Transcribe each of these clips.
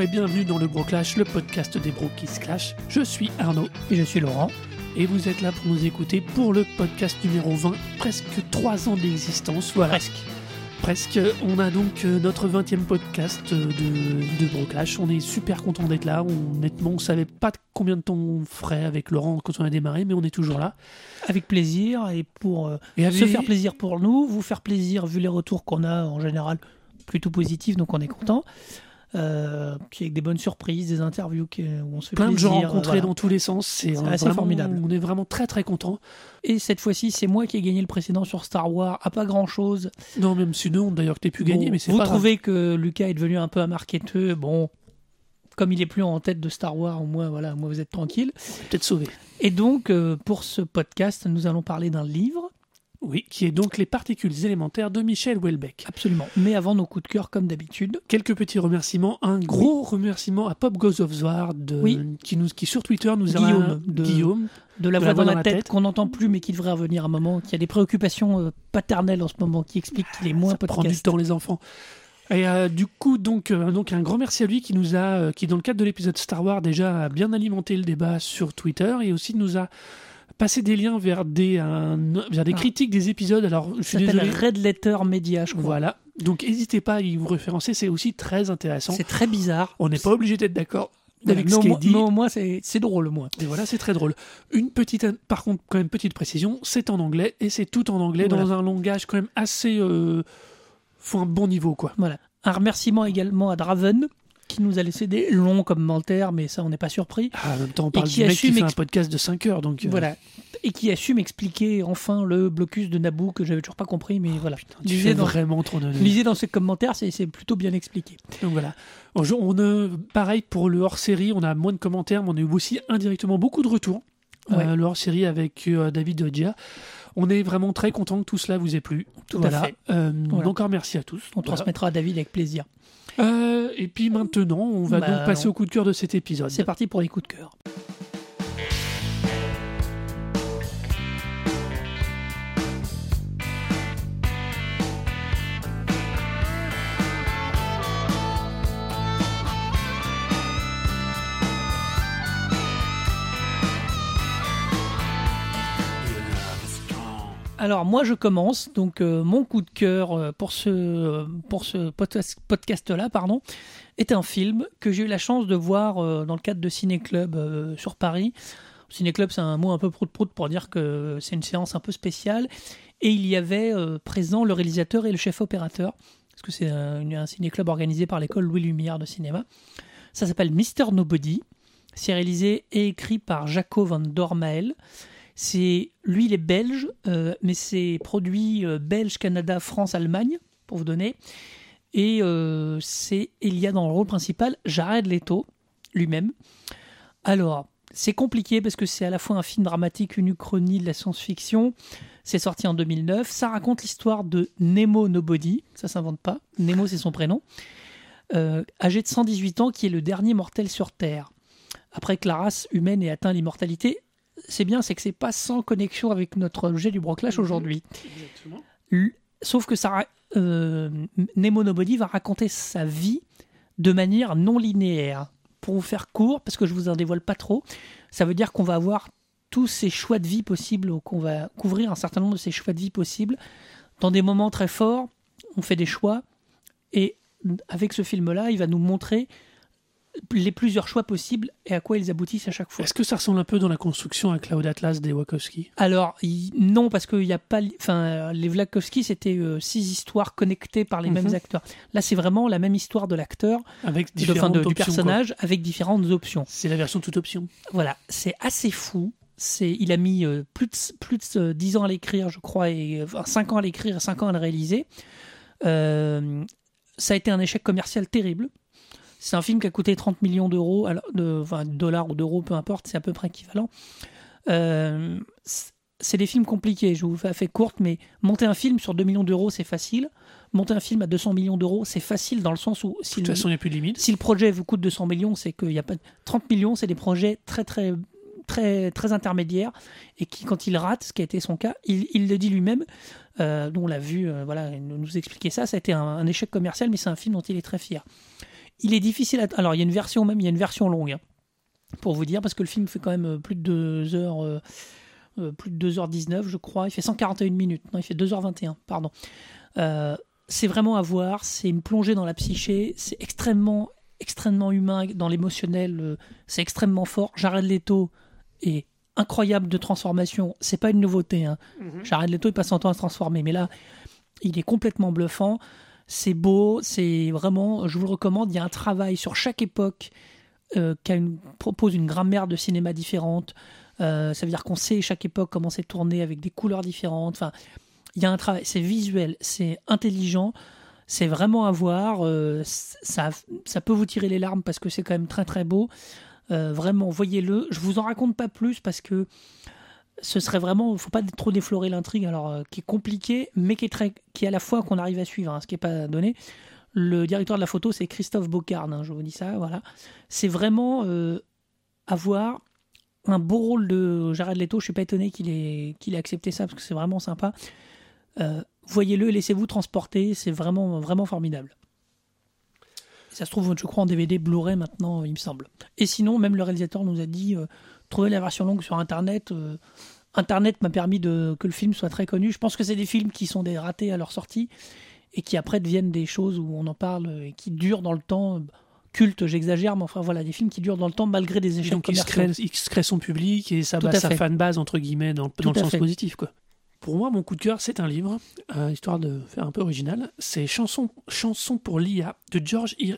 Bonjour et bienvenue dans le Bro Clash, le podcast des bros qui se clash. Je suis Arnaud Et je suis Laurent. et vous êtes là pour nous écouter pour le podcast numéro 20, presque 3 ans d'existence. Voilà, Presque. presque. On a donc euh, notre 20e podcast euh, de, de Bro Clash. On est super content d'être là. On- honnêtement, on savait pas combien de temps on ferait avec Laurent quand on a démarré, mais on est toujours là. Avec plaisir et pour euh, Et se faire plaisir pour nous, vous faire plaisir vu les retours qu'on a en général plutôt positifs, donc on est content. Euh, puis avec des bonnes surprises, des interviews qui- où on se fait plein de gens rencontrés voilà. dans tous les sens. C'est euh, assez vraiment- formidable. On est vraiment très très content. Et cette fois-ci, c'est moi qui ai gagné le précédent sur Star Wars, à pas grand-chose. Non, même si nous, d'ailleurs, que t'aies pu gagner, Bon, mais c'est vous pas grave. trouvez que Lucas est devenu un peu un marketeur Bon, comme il est plus en tête de Star Wars, au moins, voilà, moi vous êtes tranquille. peut-être sauvé. Et donc, euh, pour ce podcast, nous allons parler d'un livre, Oui, qui est donc Les particules élémentaires de Michel Houellebecq. absolument. Mais avant nos coups de cœur, comme d'habitude, Quelques petits remerciements. Un gros remerciement à Pop Goes of de, Oui. qui, nous, qui sur Twitter nous a... Guillaume, de- Guillaume. de la voix dans, la tête, qu'on n'entend plus mais qui devrait revenir un moment, qui a des préoccupations euh, paternelles en ce moment, qui explique qu'il est moins Ça prend du podcast. temps, les enfants. Et euh, du coup, donc, euh, donc, un grand merci à lui qui nous a, euh, qui dans le cadre de l'épisode Star Wars, déjà a bien alimenté le débat sur Twitter et aussi nous a passé des liens vers des, un- vers des Ah. critiques des épisodes. Alors, je suis désolé. Red Letter Media, je crois. Voilà. Donc, n'hésitez pas à y vous référencer, c'est aussi très intéressant. C'est très bizarre. On n'est pas obligé d'être d'accord avec mais, ce moins, dit. mais au moins, c'est drôle, au moins. Et voilà, c'est très drôle. Une petite, par contre, quand même petite précision, c'est en anglais et c'est tout en anglais Voilà. dans un langage quand même assez, euh, faut un bon niveau quoi. Voilà. Un remerciement également à Draven, qui nous a laissé des longs commentaires, mais ça, on n'est pas surpris. Ah, en même temps, on parle qui du mec qui assume fait un podcast de 5 heures, donc. euh, Voilà. Et qui a su m'expliquer enfin le blocus de Naboo que j'avais toujours pas compris, mais voilà. Tu Lisez fais dans, vraiment trop de. lisez dans ces commentaires, c'est plutôt bien expliqué. Donc voilà. On, euh, pareil pour le hors-série, on a moins de commentaires, mais on a eu aussi indirectement beaucoup de retours. Euh, le hors-série avec euh, David Gia. On est vraiment très content que tout cela vous ait plu. Tout à fait. Euh, Voilà. Encore merci à tous. On Voilà. transmettra à David avec plaisir. Euh, et puis maintenant, on va Bah, donc passer on- au coup de cœur de cet épisode. C'est parti pour les coups de cœur. Alors moi je commence donc euh, mon coup de cœur euh, pour ce pour ce podcast là pardon est un film que j'ai eu la chance de voir euh, dans le cadre de Ciné Club sur Paris. Ciné Club c'est un mot un peu prout prout pour dire que c'est une séance un peu spéciale et il y avait présent le réalisateur et le chef opérateur parce que c'est un, un ciné club organisé par l'école Louis Lumière de cinéma. Ça s'appelle Mister Nobody. C'est réalisé et écrit par Jaco van Dormael. C'est lui, il est belge, euh, mais c'est produit euh, belge, Canada, France, Allemagne, pour vous donner. Et euh, c'est il y a dans le rôle principal Jared Leto lui-même. Alors, c'est compliqué parce que c'est à la fois un film dramatique, une uchronie de la science-fiction. C'est sorti en 2009. Ça raconte l'histoire de Nemo Nobody. Ça s'invente pas. Nemo, c'est son prénom. Âgé de 118 ans, qui est le dernier mortel sur Terre. Après que la race humaine ait atteint l'immortalité, c'est bien, c'est que c'est pas sans connexion avec notre objet du broclash aujourd'hui. Exactement. L- Sauf que ça, euh, Nemo Nobody va raconter sa vie de manière non linéaire. Pour vous faire court, parce que je vous en dévoile pas trop, ça veut dire qu'on va avoir tous ces choix de vie possibles, ou qu'on va couvrir un certain nombre de ces choix de vie possibles. Dans des moments très forts, on fait des choix, et avec ce film-là, il va nous montrer les plusieurs choix possibles et à quoi ils aboutissent à chaque fois. Est-ce que ça ressemble un peu dans la construction à Cloud Atlas des Wachowski? Alors, non, parce qu'il n'y a pas. Enfin, les Vlakovski, c'était euh, six histoires connectées par les Mhm. mêmes acteurs. Là, c'est vraiment la même histoire de l'acteur, Avec de- du quoi. personnage, avec différentes options. C'est la version toute option. Voilà, c'est assez fou. C'est, il a mis euh, plus de, plus de euh, 10 ans à l'écrire, je crois, et enfin, 5 ans à l'écrire et 5 ans à le réaliser. Euh, ça a été un échec commercial terrible. C'est un film qui a coûté 30 millions d'euros, de, enfin, de dollars ou d'euros, peu importe, c'est à peu près équivalent. Euh, c'est des films compliqués, je vous fais courte, mais monter un film sur 2 millions d'euros, c'est facile. Monter un film à 200 millions d'euros, c'est facile dans le sens où De si toute le- façon, il n'y a plus de limite. si le projet vous coûte 200 millions, c'est qu'il n'y a pas de- 30 millions, c'est des projets très très très très intermédiaires et qui quand il rate, ce qui a été son cas, il, il le dit lui-même. Euh, dont on l'a vu, euh, voilà, il nous nous expliquer ça. Ça a été un, un échec commercial, mais c'est un film dont il est très fier. Il est difficile à. Alors, il y a une version même, il y a une version longue, hein, pour vous dire, parce que le film fait quand même euh, plus de 2 heures. euh, euh, plus de 2h19, je crois. Il fait 141 minutes. Non, il fait 2h21, pardon. Euh, c'est vraiment à voir. C'est une plongée dans la psyché. C'est extrêmement, extrêmement humain dans l'émotionnel. c'est extrêmement fort. Jared Leto est incroyable de transformation. C'est pas une nouveauté. Hein. Jared Leto, il passe son temps à se transformer. Mais là, il est complètement bluffant. C'est beau. C'est vraiment, je vous le recommande. Il y a un travail sur chaque époque euh, qui propose une grammaire de cinéma différente. Euh, ça veut dire qu'on sait chaque époque comment c'est tourné avec des couleurs différentes. Enfin, il y a un travail, c'est visuel, c'est intelligent, c'est vraiment à voir. euh, ça, ça peut vous tirer les larmes parce que c'est quand même très très beau. Vraiment, voyez-le. Je vous en raconte pas plus parce que ce serait vraiment, faut pas trop déflorer l'intrigue, alors euh, qui est compliqué, mais qui est très, qui est à la fois qu'on arrive à suivre, hein, ce qui est pas donné. Le directeur de la photo, c'est Christophe Bocarne, hein, je vous dis ça, voilà. C'est vraiment euh, à voir un beau rôle de Jared Leto. Je suis pas étonné qu'il ait, accepté ça parce que c'est vraiment sympa. Euh, Voyez-le laissez-vous transporter. C'est vraiment, vraiment formidable. Ça se trouve, je crois, en DVD Blu-ray maintenant, il me semble. Et sinon, même le réalisateur nous a dit trouvez la version longue sur Internet. euh, Internet m'a permis de, que le film soit très connu. Je pense que c'est des films qui sont des ratés à leur sortie et qui après deviennent des choses où on en parle et qui durent dans le temps. Culte, j'exagère, mais enfin voilà, des films qui durent dans le temps malgré des Et échecs donc il se, crée, il se crée son public et base- à sa fanbase, entre guillemets, dans, le sens fait. positif. Quoi. Pour moi, mon coup de cœur, c'est un livre, euh, histoire de faire un peu original. C'est Chanson, Chanson pour l'IA de George R.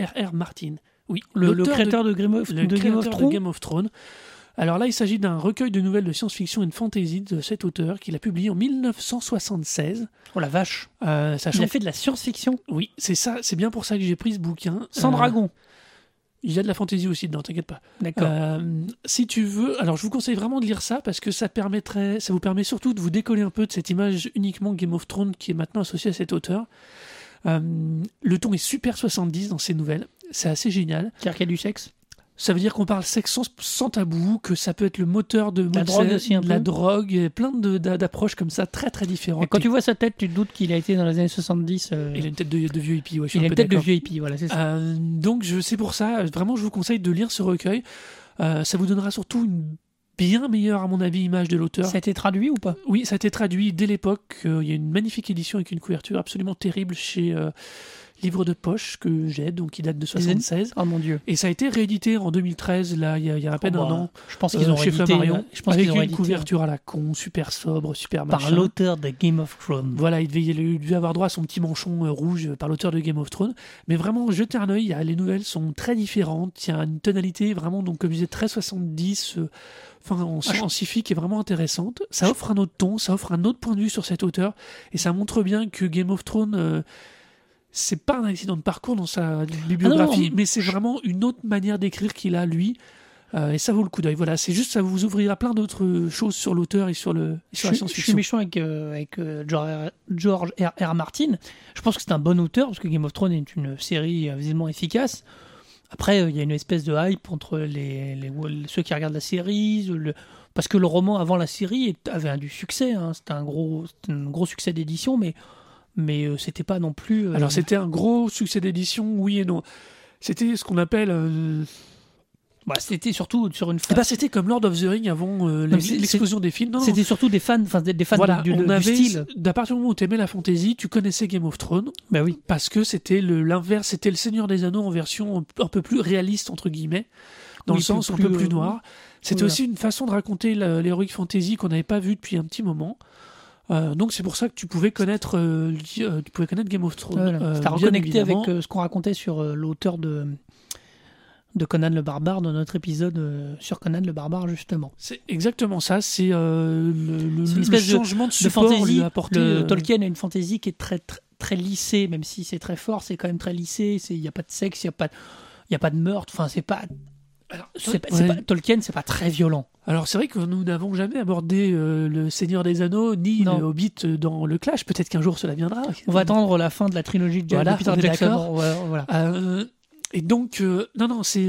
R. R. Martin. Oui, Le, le l'auteur de- créateur de, Game of, le de Game of créateur de Thrones. Game of Thrones. Alors là, il s'agit d'un recueil de nouvelles de science-fiction et de fantasy de cet auteur qu'il a publié en 1976. Oh la vache. Euh, Il sachant a fait de la science-fiction Oui, c'est ça, c'est bien pour ça que j'ai pris ce bouquin. sans Euh, dragon. Il y a de la fantaisie aussi dedans, t'inquiète pas. D'accord. Euh, si tu veux, alors je vous conseille vraiment de lire ça parce que ça permettrait, ça vous permet surtout de vous décoller un peu de cette image uniquement Game of Thrones qui est maintenant associée à cet auteur. Euh, le ton est super 70 dans ces nouvelles, c'est assez génial. C'est-à-dire qu'il y a du sexe? Ça veut dire qu'on parle sexe sans, sans tabou, que ça peut être le moteur de, La drogue aussi un la peu. drogue, et plein d'approches comme ça très très différentes. Et quand tu vois sa tête, tu te doutes qu'il a été dans les années 70. euh, Il a une tête de, de vieux hippie, ouais, je suis il un a une tête de vieux hippie, voilà, c'est ça. Euh, donc je c'est pour ça, vraiment je vous conseille de lire ce recueil. Euh, ça vous donnera surtout une bien meilleure à mon avis image de l'auteur. ça a été traduit ou pas? Oui, ça a été traduit dès l'époque. Il y a une magnifique édition avec une couverture absolument terrible chez Livre de Poche que j'ai, donc qui date de 76. Oh mon dieu. Et ça a été réédité en 2013, là, il y a, il y a à peine Oh, un bah, an, Je pense qu'ils euh, ont chez réédité, Flammarion, je pense avec qu'ils ont une réédité, couverture à la con, super sobre, super par l'auteur de Game of Thrones. Voilà, il devait, il devait avoir droit à son petit manchon euh, rouge euh, par l'auteur de Game of Thrones. Mais vraiment, jetez un œil, il y a- les nouvelles sont très différentes. Il y a une tonalité vraiment, donc, comme je disais, très 70, euh, enfin, en, Ah, en sci-fi qui est vraiment intéressante. Ça offre un autre ton, ça offre un autre point de vue sur cet auteur. Et ça montre bien que Game of Thrones, euh, c'est pas un accident de parcours dans sa bibliographie, Ah non, mais c'est vraiment une autre manière d'écrire qu'il a, lui. Euh, et ça vaut le coup d'œil. Voilà, c'est juste, ça vous ouvrira plein d'autres choses sur l'auteur et sur, le, et sur la Je, je suis science-fiction. méchant avec, euh, avec euh, George, R. R. Martin. Je pense que c'est un bon auteur parce que Game of Thrones est une série visiblement efficace. Après, il y a une espèce de hype entre les, les- ceux qui regardent la série, le- parce que le roman avant la série avait un, du succès. hein. C'était un gros, c'était un gros succès d'édition, mais mais euh, c'était pas non plus. euh, Alors c'était un gros succès d'édition, oui et non. C'était ce qu'on appelle. euh, bah, c'était surtout sur une. eh fin- ben, c'était comme Lord of the Ring avant euh, l'explosion des films. C'était surtout des fans, enfin des, des fans voilà, du, on du avait, style. d'à partir du moment où tu aimais la fantasy, tu connaissais Game of Thrones Bah oui. parce que c'était l'inverse, c'était le Seigneur des Anneaux en version un peu plus réaliste entre guillemets, dans Oui, le sens plus- un peu plus, plus noir. C'était aussi une façon de raconter l'heroic fantasy qu'on n'avait pas vu depuis un petit moment. Euh, donc c'est pour ça que tu pouvais connaître, euh, euh, tu pouvais connaître Game of Thrones. Voilà. euh, C'était reconnecté avec euh, ce qu'on racontait sur euh, l'auteur de, de Conan le Barbare dans notre épisode euh, sur Conan le Barbare, justement. C'est exactement ça. C'est euh, le, une espèce changement de, De support fantasy, lui apporté. le- euh, Tolkien a une fantasy qui est très, très, très lissée, même si c'est très fort, c'est quand même très lissé. c'est- Il n'y a pas de sexe, il n'y a, pas de- il y a pas de meurtre. Enfin, c'est pas. C'est pas- c'est ouais. pas- Tolkien, c'est pas très violent. Alors c'est vrai que nous n'avons jamais abordé euh, le Seigneur des Anneaux ni Non. le Hobbit dans le Clash. Peut-être qu'un jour cela viendra. On va attendre la fin de la trilogie de, Voilà, Peter Jackson. Voilà. Euh, et donc, euh, non, non, c'est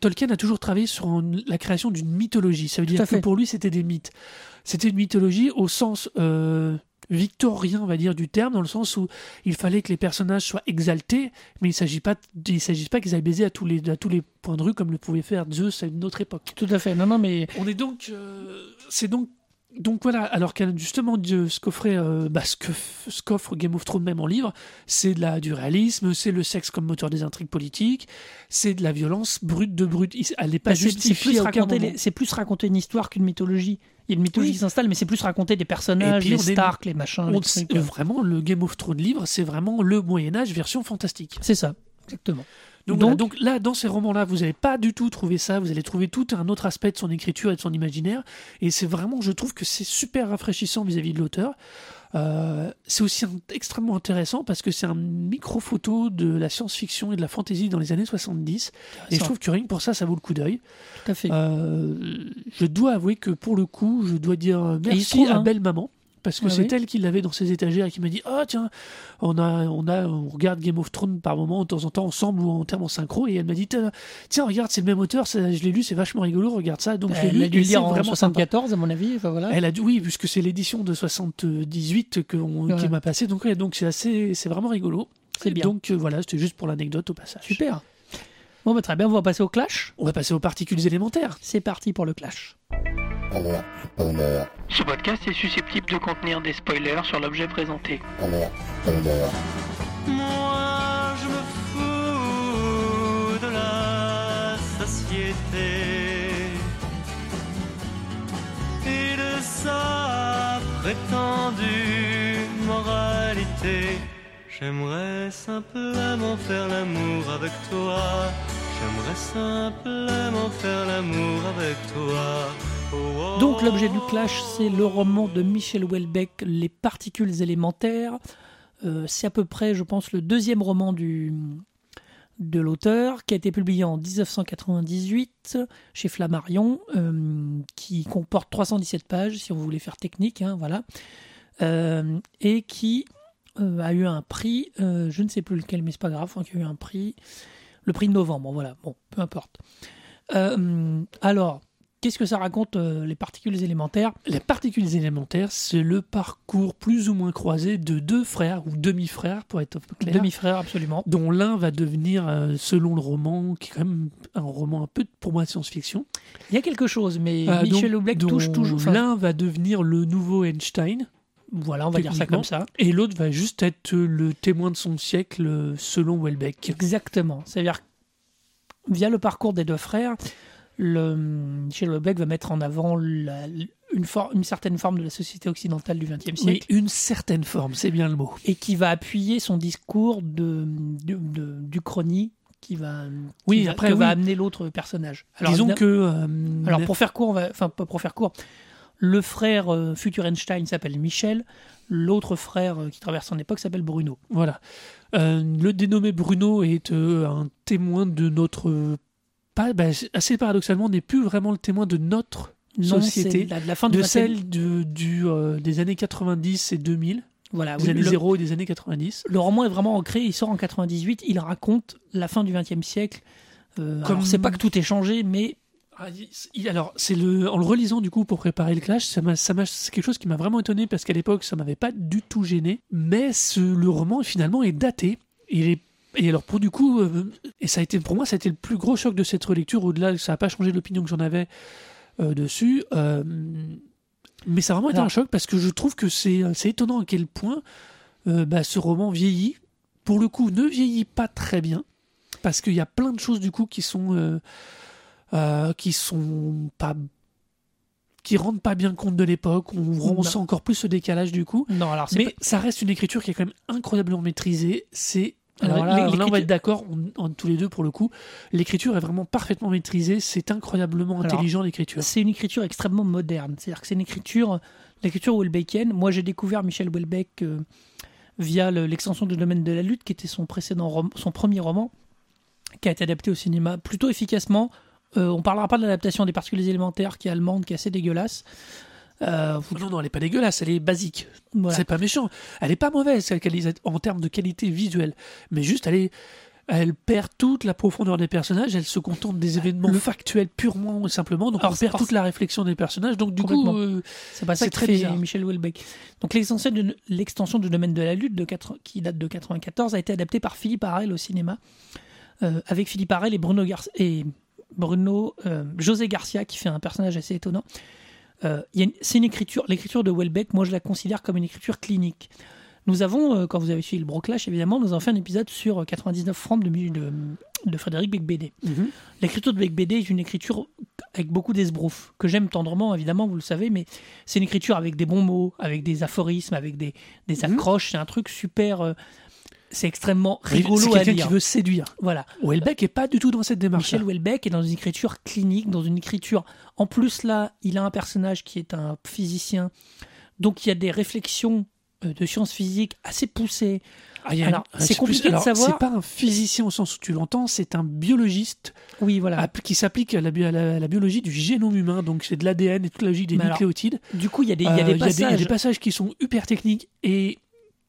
Tolkien a toujours travaillé sur une- la création d'une mythologie. Ça veut Tout dire que fait. pour lui, c'était des mythes. C'était une mythologie au sens victorien, on va dire, du terme, dans le sens où il fallait que les personnages soient exaltés, mais il ne s'agit pas, il s'agit pas qu'ils aillent baiser à tous les, à tous les points de rue comme le pouvait faire Zeus à une autre époque. Tout à fait. Non, non, mais On est donc, euh, c'est donc, donc voilà. Alors qu'un justement de ce qu'offrait, euh, bah, ce ce qu'offre Game of Thrones même en livre, c'est de la du réalisme, c'est le sexe comme moteur des intrigues politiques, c'est de la violence brute de brute. Elle n'est pas Bah, c'est justifiée plus les- c'est plus raconter une histoire qu'une mythologie. Il y a une mythologie Oui. qui s'installe, mais c'est plus raconter des personnages, les Stark, les machins, les On- trucs. euh, vraiment, le Game of Thrones livre, c'est vraiment le Moyen Âge version fantastique. C'est ça, exactement. Donc, Donc- voilà, donc là, dans ces romans-là, vous n'allez pas du tout trouver ça. Vous allez trouver tout un autre aspect de son écriture et de son imaginaire. Et c'est vraiment, je trouve que c'est super rafraîchissant vis-à-vis de l'auteur. Euh, c'est aussi un- extrêmement intéressant parce que c'est un micro-photo de la science-fiction et de la fantasy dans les années 70. Et je trouve que rien que pour ça, ça vaut le coup d'œil. tout à fait. Euh, je dois avouer que pour le coup, je dois dire merci trouve, à hein. Belle Maman. Parce que Ouais, c'est oui. elle qui l'avait dans ses étagères et qui m'a dit Oh, tiens, on, a, on, a, on regarde Game of Thrones par moment, de temps en temps, ensemble ou en termes en synchro. Et elle m'a dit Tiens, regarde, c'est le même auteur, ça, je l'ai lu, c'est vachement rigolo, regarde ça. Donc je l'ai Elle lu. a dû lire en vraiment sympa. 74, à mon avis. Enfin, voilà. Elle a dû, oui, puisque c'est l'édition de 78 que on- Ouais. qui m'a passé. Donc, ouais, donc c'est assez, c'est vraiment rigolo. C'est bien. Donc euh, voilà, c'était juste pour l'anecdote au passage. Super. Bon, bah, très bien, on va passer au clash. On va passer aux particules élémentaires. C'est parti pour le clash. Ce podcast est susceptible de contenir des spoilers sur l'objet présenté. Moi, je me fous de la société et de sa prétendue moralité. J'aimerais simplement faire l'amour avec toi. J'aimerais simplement faire l'amour avec toi. Oh, oh, Donc, l'objet du clash, c'est le roman de Michel Houellebecq, Les particules élémentaires. Euh, c'est à peu près, je pense, le deuxième roman du, de l'auteur, qui a été publié en 1998 chez Flammarion, euh, qui comporte 317 pages, si on voulait faire technique, hein, voilà, Euh, et qui euh, a eu un prix, euh, je ne sais plus lequel, mais c'est pas grave, hein, qui a eu un prix, le prix de novembre, voilà, bon, peu importe. Euh, alors, qu'est-ce que ça raconte, les particules élémentaires? Les particules élémentaires, c'est le parcours plus ou moins croisé de deux frères ou demi-frères, pour être clair, Demi-frère, absolument. dont l'un va devenir, selon le roman, qui est quand même un roman un peu pour moi de science-fiction, Il y a quelque chose, mais Michel Houellebecq touche toujours. enfin, L'un va devenir le nouveau Einstein, voilà, on va dire ça comme ça. et l'autre va juste être le témoin de son siècle, euh, selon Welbeck. Exactement. C'est-à-dire via le parcours des deux frères, le, Michel Houellebecq va mettre en avant la- une, for- une certaine forme de la société occidentale du XXe Oui, siècle une certaine forme, c'est bien le mot. et qui va appuyer son discours de, de, de- du chrony qui va, Oui, après, que va amener l'autre personnage. Alors, Disons que... euh, Alors pour faire court, enfin pas pour faire court, le frère euh, futur Einstein s'appelle Michel, l'autre frère euh, qui traverse son époque s'appelle Bruno. Voilà. Euh, le dénommé Bruno est un témoin de notre. pas, bah, assez paradoxalement, n'est plus vraiment le témoin de notre Non, société, c'est la, la fin de 20e celle de- du, des années 90 et 2000, Voilà, des oui, années le, 0 et des années 90. le roman est vraiment ancré, il sort en 98, il raconte la fin du XXe siècle. Euh, Comme- alors, c'est pas que tout est changé, mais Ah, il- il- alors, c'est le, en le relisant du coup pour préparer le clash, ça m'a, ça m'a- c'est quelque chose qui m'a vraiment étonné parce qu'à l'époque ça m'avait pas du tout gêné. Mais ce, le roman finalement est daté. Il est, et alors pour du coup, euh, et ça a été pour moi, ça a été le plus gros choc de cette relecture. Au-delà, ça n'a pas changé l'opinion que j'en avais euh, dessus. euh, mais ça a vraiment été Alors- un choc parce que je trouve que c'est, c'est étonnant à quel point bah, ce roman vieillit. Pour le coup, ne vieillit pas très bien parce qu'il y a plein de choses du coup qui sont euh, euh, qui sont pas qui rendent pas bien compte de l'époque. On, on sent encore plus ce décalage du coup. non, alors c'est Mais pas- ça reste une écriture qui est quand même incroyablement maîtrisée. C'est alors Alors, là, on va être d'accord, on- on- tous les deux pour le coup. L'écriture est vraiment parfaitement maîtrisée. C'est incroyablement Alors, intelligent l'écriture. c'est une écriture extrêmement moderne. C'est-à-dire que c'est une écriture, l'écriture Houellebecqienne. Moi, j'ai découvert Michel Houellebecq euh, via le- l'extension du domaine de la lutte, qui était son précédent, son premier roman, qui a été adapté au cinéma plutôt efficacement. Euh, on parlera pas de l'adaptation des particules élémentaires, qui est allemande, qui est assez dégueulasse. Euh, vous- Non, non, elle est pas dégueulasse, elle est basique. voilà. C'est pas méchant. Elle est pas mauvaise en termes de qualité visuelle. Mais juste, elle est. elle perd toute la profondeur des personnages, elle se contente des événements factuels purement et simplement, donc Alors, on perd parce- toute la réflexion des personnages, donc du coup, euh, C'est pas ça très bizarre. Michel Houellebecq. Donc l'extension du, l'extension du domaine de la lutte de qui date de 94 a été adaptée par Philippe Harel au cinéma euh, avec Philippe Harel et Bruno Gar- et Bruno euh, José Garcia qui fait un personnage assez étonnant. Euh, c'est une écriture, l'écriture de Houellebecq, moi je la considère comme une écriture clinique. Nous avons, euh, quand vous avez suivi le Broclash, évidemment, nous avons fait un épisode sur euh, 99 francs de, de, de Frédéric Becbédé. mhm. L'écriture de Becbédé est une écriture avec beaucoup d'esbrouf, que j'aime tendrement, évidemment, vous le savez, mais c'est une écriture avec des bons mots, avec des aphorismes, avec des, des Mhm. accroches. C'est un truc super. C'est extrêmement c'est rigolo à quelqu'un qui veut séduire. Voilà. Houellebecq est pas du tout dans cette démarche. Michel Houellebecq est dans une écriture clinique, dans une écriture. En plus, là, il a un personnage qui est un physicien. Donc, il y a des réflexions euh, de sciences physiques assez poussées. Alors, c'est compliqué de savoir- C'est pas un physicien au sens où tu l'entends, c'est un biologiste Oui, voilà. qui s'applique à la, bi- à la- à la biologie du génome humain, donc c'est de l'ADN et toute la logique des Mais alors, nucléotides. Du coup, il y a des, il y Euh, y y a des passages qui sont hyper techniques et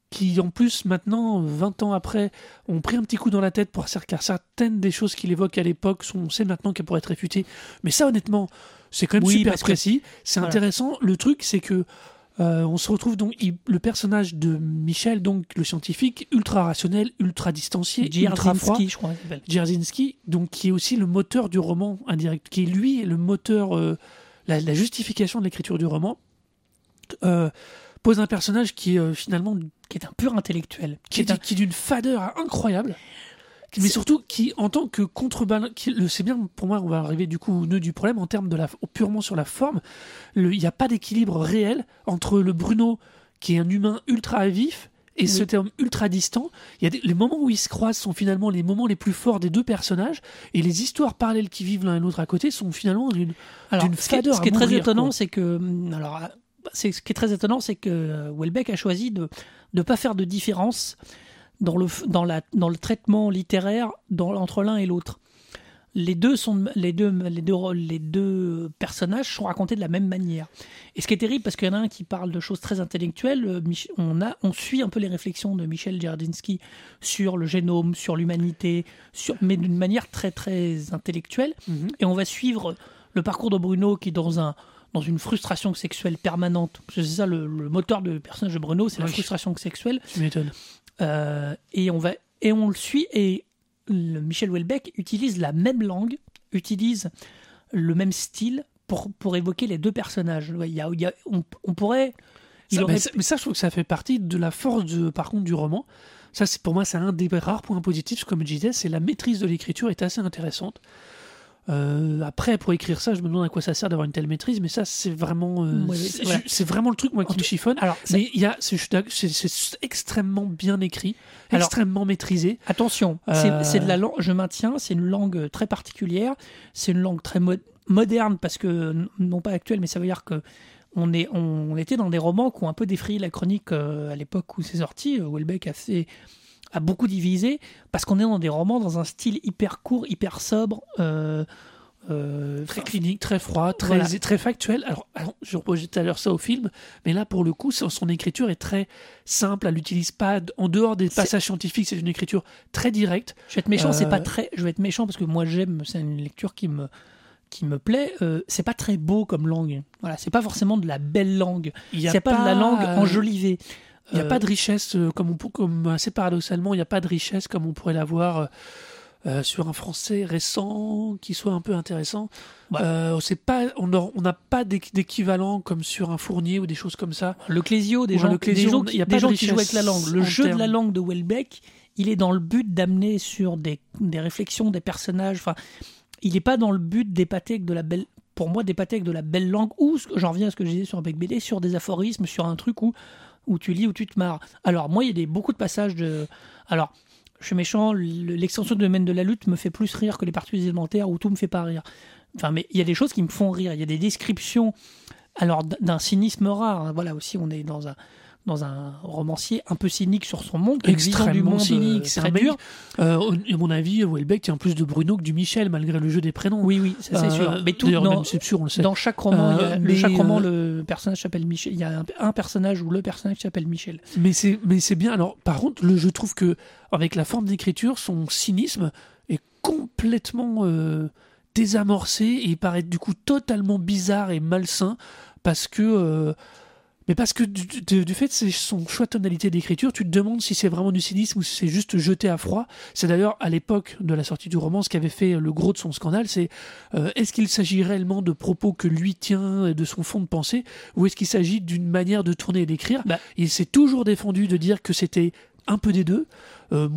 qui, en plus, maintenant, 20 ans après, ont pris un petit coup dans la tête pour car certaines des choses qu'il évoque à l'époque, sont- on sait maintenant qu'elles pourraient être réfutées. Mais ça, honnêtement, c'est quand même Oui, super que- précis. C'est voilà. intéressant. Le truc, c'est que euh, on se retrouve donc il- le personnage de Michel, donc le scientifique, ultra rationnel, ultra distancié, ultra froid. Je crois. Dzerzhinsky, donc qui est aussi le moteur du roman indirect, qui est lui le moteur, euh, la, la justification de l'écriture du roman, euh, pose un personnage qui est euh, finalement Qui est un pur intellectuel. qui est, qui est d'une fadeur incroyable, mais surtout qui, en tant que contrebalance, c'est bien pour moi, on va arriver du coup au nœud du problème en termes de la, purement sur la forme. Il n'y a pas d'équilibre réel entre le Bruno, qui est un humain ultra vif, et ce terme ultra distant. Il y a des- les moments où ils se croisent sont finalement les moments les plus forts des deux personnages, et les histoires parallèles qui vivent l'un et l'autre à côté sont finalement d'une d'une ce qui est, fadeur ce qui est très étonnant, c'est que hum, alors c'est ce qui est très étonnant, c'est que euh, Houellebecq a choisi de ne pas faire de différence dans le dans la dans le traitement littéraire dans, entre l'un et l'autre. Les deux sont les deux les deux les deux personnages sont racontés de la même manière. Et ce qui est terrible parce qu'il y en a un qui parle de choses très intellectuelles, euh, on a on suit un peu les réflexions de Michel Dzerzhinsky sur le génome, sur l'humanité, sur mais d'une manière très très intellectuelle Mhm. et on va suivre le parcours de Bruno qui dans un dans une frustration sexuelle permanente. C'est ça le, le moteur du personnage de Bruno, c'est la frustration sexuelle. Tu m'étonnes. Euh, et on va et on le suit et le Michel Houellebecq utilise la même langue, utilise le même style pour pour évoquer les deux personnages. Il y a- il y a- on, on pourrait il Ça- aurait- mais, ça, mais ça, je trouve que ça fait partie de la force, de, par contre, du roman. Ça, c'est pour moi, c'est un des rares points positifs. Comme je disais, c'est la maîtrise de l'écriture est assez intéressante. Euh, après, pour écrire ça, je me demande à quoi ça sert d'avoir une telle maîtrise, mais ça, c'est vraiment, euh, Ouais, c'est voilà. vraiment le truc moi qui En me chiffonne. alors Mais il y a, c'est extrêmement bien écrit, Alors- extrêmement maîtrisé. Attention, c'est Euh, c'est de la langue, je maintiens, c'est une langue très particulière, c'est une langue très mo- moderne parce que non pas actuelle, mais ça veut dire que on est on, était dans des romans qui ont un peu défrayé la chronique à l'époque où c'est sorti. Houellebecq a fait a beaucoup divisé parce qu'on est dans des romans dans un style hyper court, hyper sobre. euh, euh, Très clinique, très froid, très, Voilà. très factuel. Alors, alors, je tout à l'heure ça au film, mais là, pour le coup, son, son écriture est très simple. Elle n'utilise pas, en dehors des passages scientifiques, c'est une écriture très directe. Je vais être méchant, c'est Euh, pas très. Je vais être méchant parce que moi j'aime, c'est une lecture qui me qui me plaît. euh, c'est pas très beau comme langue. Voilà, c'est pas forcément de la belle langue. C'est pas, de la langue euh, enjolivée. Il n'y a Euh, pas de richesse, euh, comme, on, comme assez paradoxalement, il n'y a pas de richesse comme on pourrait l'avoir euh, sur un français récent qui soit un peu intéressant. Ouais. Euh, pas, on n'a pas d'équ- d'équivalent comme sur un Fournier ou des choses comme ça. Le Clésio, des gens, le Clésio, des gens, il qui, y a des pas de gens qui jouent avec la langue. Le jeu de la langue de Welbeck, il est dans le but d'amener sur des, des réflexions des personnages. Enfin, il n'est pas dans le but d'épater avec de la belle. Pour moi, d'épater avec de la belle langue, ou j'en reviens à ce que je disais sur Bec BD, sur des aphorismes, sur un truc où, où tu lis, où tu te marres. Alors, moi, il y a beaucoup de passages de. Alors, je suis méchant, le- l'extension du domaine de la lutte me fait plus rire que les parties élémentaires où tout me fait pas rire. Enfin, mais il y a des choses qui me font rire. Il y a des descriptions, alors d'un cynisme rare. hein. Voilà, aussi, on est dans un dans un romancier un peu cynique sur son monde, du extrêmement monde cynique. euh, C'est très mec, dur. euh, à mon avis, Welbeck tient plus de Bruno que du Michel, malgré le jeu des prénoms. Oui, oui, ça c'est Euh, sûr. Mais tout dans, même c'est sûr, on le sait. dans chaque roman, il y a- Euh, le- chaque roman, euh, le personnage s'appelle Michel. Il y a un, un personnage ou le personnage s'appelle Michel. Mais c'est mais c'est bien. Alors par contre, le, je trouve que avec la forme d'écriture, son cynisme est complètement euh, désamorcé et il paraît du coup totalement bizarre et malsain parce que euh, mais parce que du, du- du fait de son choix de tonalité d'écriture, tu te demandes si c'est vraiment du cynisme ou si c'est juste jeté à froid. C'est d'ailleurs à l'époque de la sortie du roman ce qui avait fait le gros de son scandale, c'est euh, est-ce qu'il s'agit réellement de propos que lui tient et de son fond de pensée ou est-ce qu'il s'agit d'une manière de tourner et d'écrire? Bah. Il s'est toujours défendu de dire que c'était un peu des deux. Euh,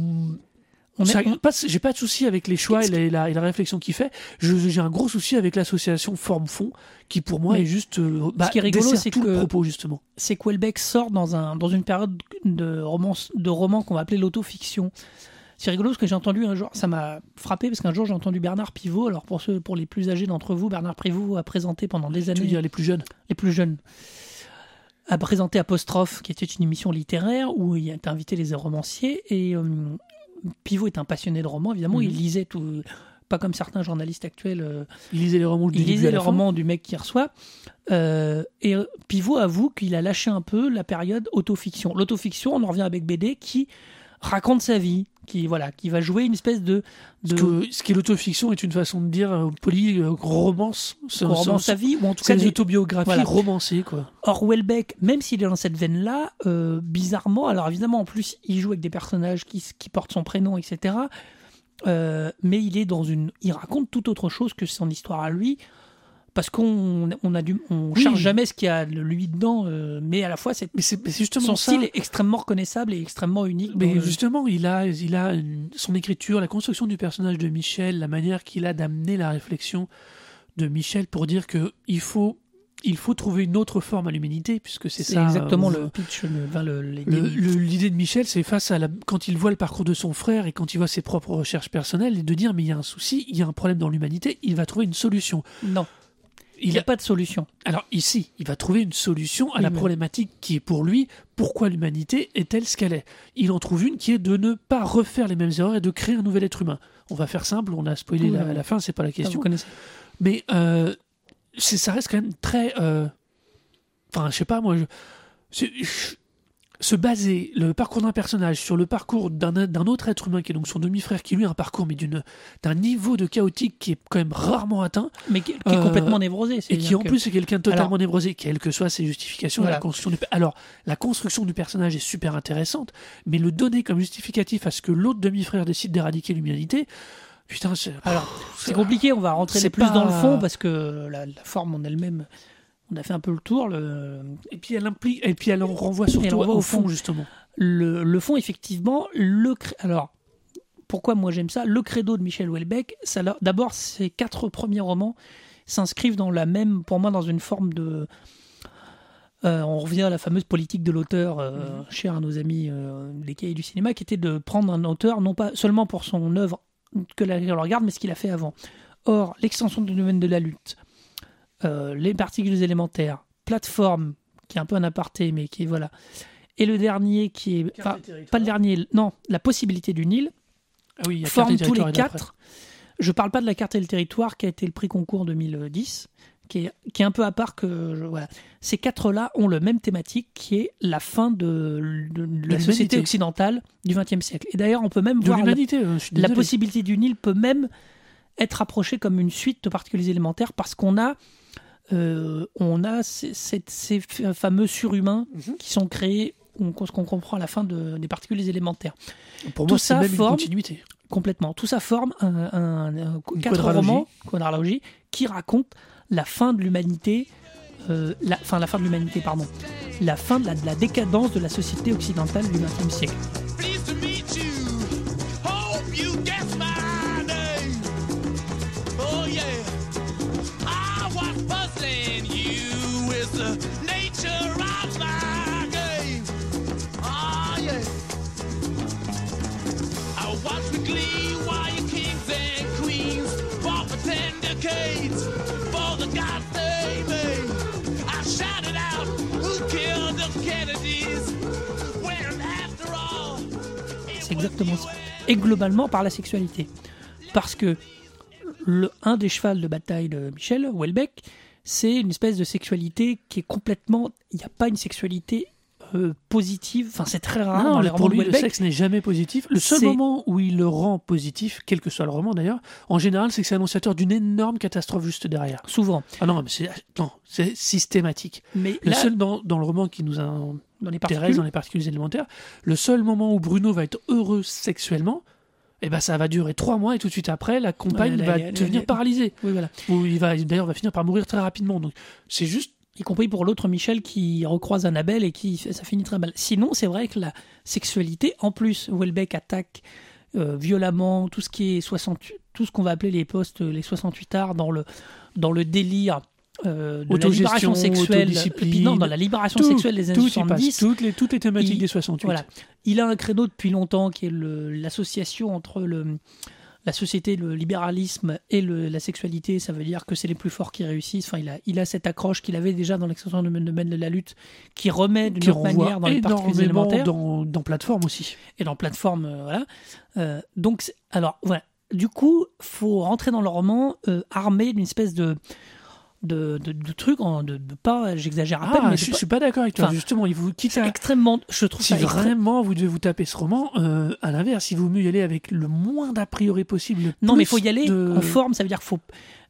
On j'ai pas de souci avec les choix et la, et la- et la réflexion qu'il fait. J'ai un gros souci avec l'association forme-fond, qui pour moi Mais est juste euh, bah, qui est rigolo, c'est tout que- le propos justement. c'est que Welbeck sort dans, un, dans une période de romans de romans qu'on va appeler l'autofiction. C'est rigolo parce que j'ai entendu un jour, ça m'a frappé parce qu'un jour j'ai entendu Bernard Pivot. Alors pour ceux, pour les plus âgés d'entre vous, Bernard Pivot a présenté pendant des Tu années dire les plus jeunes les plus jeunes, a présenté Apostrophe, qui était une émission littéraire où il a invité les romanciers. Et euh, Pivot est un passionné de romans, évidemment. Mhm. Il lisait tout, pas comme certains journalistes actuels. euh, Il lisait les romans il lisait du mec qui reçoit. Euh, et euh, Pivot avoue qu'il a lâché un peu la période autofiction. L'autofiction, on en revient avec BD, qui raconte sa vie, qui voilà, qui va jouer une espèce de, de Ce, que- ce qui est l'autofiction est une façon de dire euh, poli, euh, romance. Ce- romance sa vie, ou en tout cas des autobiographies voilà. romancées, quoi. Or, Welbeck, même s'il est dans cette veine-là, euh, bizarrement, alors évidemment, en plus, il joue avec des personnages qui, qui portent son prénom, etc. euh, mais il est dans une. Il raconte tout autre chose que son histoire à lui. Parce qu'on on a du, on Oui. cherche jamais ce qu'il y a de lui dedans, euh, mais à la fois, c'est, Mais c'est mais c'est justement son ça. style est extrêmement reconnaissable et extrêmement unique. Mais le- justement, il a, il a une- son écriture, la construction du personnage de Michel, la manière qu'il a d'amener la réflexion de Michel pour dire que il faut, il faut trouver une autre forme à l'humanité, puisque c'est c'est ça. exactement euh, le pitch, le, enfin, le- l'idée. le- le- L'idée de Michel, c'est face à la, quand il voit le parcours de son frère et quand il voit ses propres recherches personnelles, et de dire mais il y a un souci, il y a un problème dans l'humanité, il va trouver une solution. Non, il n'y a pas de solution. alors ici, il va trouver une solution à Oui, la mais- problématique qui est pour lui pourquoi l'humanité est-elle ce qu'elle est? Il en trouve une qui est de ne pas refaire les mêmes erreurs et de créer un nouvel être humain. On va faire simple, on a spoilé Oui, la, oui. la fin, c'est pas la vous question. Mais euh, ça reste quand même très. euh, Enfin, je sais pas, moi, je- se baser le parcours d'un personnage sur le parcours d'un autre être humain qui est donc son demi-frère, qui lui a un parcours mais d'une d'un niveau de chaotique qui est quand même rarement atteint Mais qui, qui est Euh, complètement névrosé. et qui en que- plus est quelqu'un totalement Alors- névrosé, quelles que soient ses justifications. Voilà. La construction du... Alors, la construction du personnage est super intéressante, mais le donner comme justificatif à ce que l'autre demi-frère décide d'éradiquer l'humanité, putain, c'est. Alors, C'est compliqué, on va rentrer plus dans le fond parce que la, la forme en elle-même, on a fait un peu le tour. Le, Et puis elle implique, et puis elle en renvoie elle surtout renvoie au au fond, fond. justement. le, le fond, effectivement, le alors pourquoi moi j'aime ça? Le credo de Michel Houellebecq, ça d'abord ces quatre premiers romans s'inscrivent dans la même, pour moi, dans une forme de euh, on revient à la fameuse politique de l'auteur, euh, Mhm. chère à nos amis euh, des cahiers du cinéma, qui était de prendre un auteur, non pas seulement pour son œuvre que la regarde, mais ce qu'il a fait avant. Or, l'extension du domaine de la lutte, euh, les particules élémentaires, plateforme, qui est un peu un aparté, mais qui est voilà. Et le dernier qui est. enfin, pas le dernier, non, la possibilité du Nil, Ah oui, forme tous les quatre. Je parle pas de la carte et le territoire qui a été le prix concours 2010, qui est, qui est un peu à part que. je- voilà. Ces quatre-là ont le même thématique qui est la fin de, de- de la société occidentale du XXe siècle. Et d'ailleurs, on peut même De voir la, euh, la possibilité du Nil peut même être approchée comme une suite de particules élémentaires parce qu'on a. euh, on a ces, ces- ces fameux surhumains Mhm. qui sont créés, ce qu'on comprend à la fin de- des particules élémentaires. Pour tout moi, c'est ça même une forme- continuité. Complètement. Tout ça forme un, un- un- quatre quadralogie. romans, quadralogie, qui racontent la fin de l'humanité, euh, la, enfin la fin de l'humanité, pardon, la fin de la, de la décadence de la société occidentale du XXe siècle. Exactement ça. Et globalement par la sexualité. Parce que le, un des chevals de bataille de Michel Houellebecq, c'est une espèce de sexualité qui est complètement. Il n'y a pas une sexualité euh, positive. Enfin, c'est très rare Non, dans les pour romans lui, le sexe n'est jamais positif. Le seul moment où il le rend positif, quel que soit le roman d'ailleurs, en général, c'est que c'est annonciateur d'une énorme catastrophe juste derrière. Souvent. Ah non, mais c'est systématique. Mais Le là, seul dans, dans le roman qui nous a dans les particules, dans les particules élémentaires, le seul moment où Bruno va être heureux sexuellement, eh ben ça va durer trois mois et tout de suite après, la compagne Ouais, là, va a- devenir a- paralysée. oui, voilà. Ou il va d'ailleurs va finir par mourir très rapidement. Donc c'est juste y compris pour l'autre Michel qui recroise Annabelle et qui ça finit très mal. Sinon, c'est vrai que la sexualité, en plus, Welbeck attaque euh, violemment tout ce qui est 68, tout ce qu'on va appeler les postes, les 68 arts dans le dans le délire euh, de la libération sexuelle, non, dans la libération tout, sexuelle des années tout y passe, 70. toutes les toutes les thématiques il- des 68. Voilà. Il a un créneau depuis longtemps qui est l'association entre le, la société, le libéralisme et le- la sexualité. Ça veut dire que c'est les plus forts qui réussissent. Enfin, il a, il a cette accroche qu'il avait déjà dans l'extension de domaine de la lutte qui remet d'une autre manière dans les énormément élémentaires dans, dans plateforme aussi. et dans plateforme. euh, voilà. Euh, donc, alors, voilà. Du coup, faut rentrer dans le roman euh, armé d'une espèce de. De, de, de trucs, en- de, de pas, j'exagère à peine, Ah, mais je, pas- suis pas d'accord avec toi. Enfin, Justement, il vous quitte à, extrêmement, je trouve Si ça vraiment vous devez vous taper ce roman, euh, à l'inverse, il vaut mieux y aller avec le moins d'a priori possible. le Non, mais il faut y aller de- en forme, ça veut dire qu'il faut.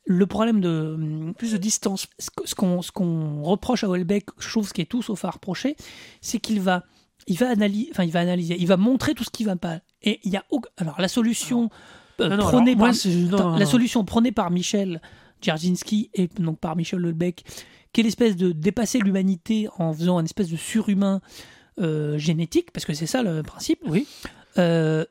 Le problème de. plus de distance. Ce qu'on ce qu'on reproche à Houellebecq, je trouve ce qui est tout sauf à reprocher, c'est qu'il va. Il va, analyser, enfin, il va analyser, il va montrer tout ce qui va pas. Et il y a. Alors, la solution euh, Non, non, prônée alors, par. Attends, non, la solution prônée par Michel Dzerzhinsky et donc par Michel Houellebecq, qui est l'espèce de dépasser l'humanité en faisant un espèce de surhumain euh, génétique, parce que c'est ça le principe. Oui. Euh,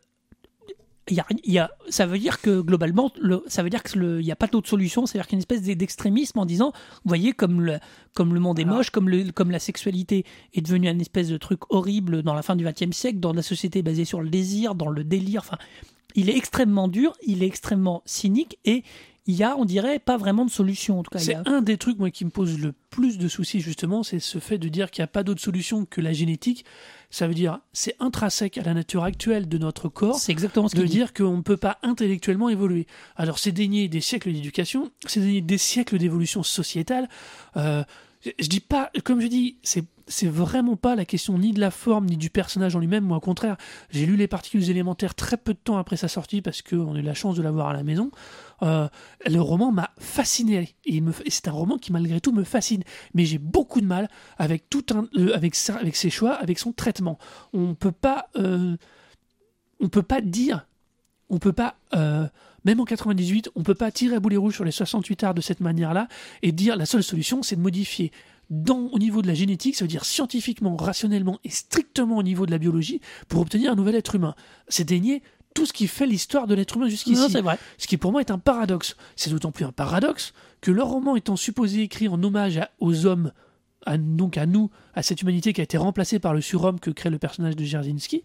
y a, il y a- ça veut dire que globalement, le, ça veut dire qu'il n'y a pas d'autre solution. C'est-à-dire qu'il y a une espèce d'extrémisme en disant, vous voyez, comme le, comme le monde est Alors- moche, comme, le, comme la sexualité est devenue un espèce de truc horrible dans la fin du XXe siècle, dans la société basée sur le désir, dans le délire. Enfin, il est extrêmement dur, il est extrêmement cynique et il y a, on dirait, pas vraiment de solution. En tout cas, il y C'est a- un des trucs moi qui me pose le plus de soucis justement, c'est ce fait de dire qu'il n'y a pas d'autre solution que la génétique. Ça veut dire c'est intrinsèque à la nature actuelle de notre corps c'est exactement ce de dit. dire qu'on ne peut pas intellectuellement évoluer. Alors c'est dénier des siècles d'éducation, c'est dénier des siècles d'évolution sociétale. Euh, je- dis pas, comme je dis, c'est vraiment pas la question ni de la forme ni du personnage en lui-même. Moi, au contraire, j'ai lu les particules élémentaires très peu de temps après sa sortie parce qu'on a eu la chance de l'avoir à la maison. Euh, le roman m'a fasciné et, c'est un roman qui malgré tout me fascine. Mais j'ai beaucoup de mal avec tout un, euh, avec avec ses choix, avec son traitement. On peut pas, euh, on peut pas dire on peut pas, euh, même en 98, on peut pas tirer à boulet rouge sur les 68 arts de cette manière-là et dire la seule solution, c'est de modifier dans, au niveau de la génétique, ça veut dire scientifiquement, rationnellement et strictement au niveau de la biologie, pour obtenir un nouvel être humain. C'est dénier tout ce qui fait l'histoire de l'être humain jusqu'ici. c'est vrai. Ce qui pour moi est un paradoxe. C'est d'autant plus un paradoxe que le roman étant supposé écrit en hommage à- aux hommes, à- donc à nous, à cette humanité qui a été remplacée par le surhomme que crée le personnage de Dzerzhinsky,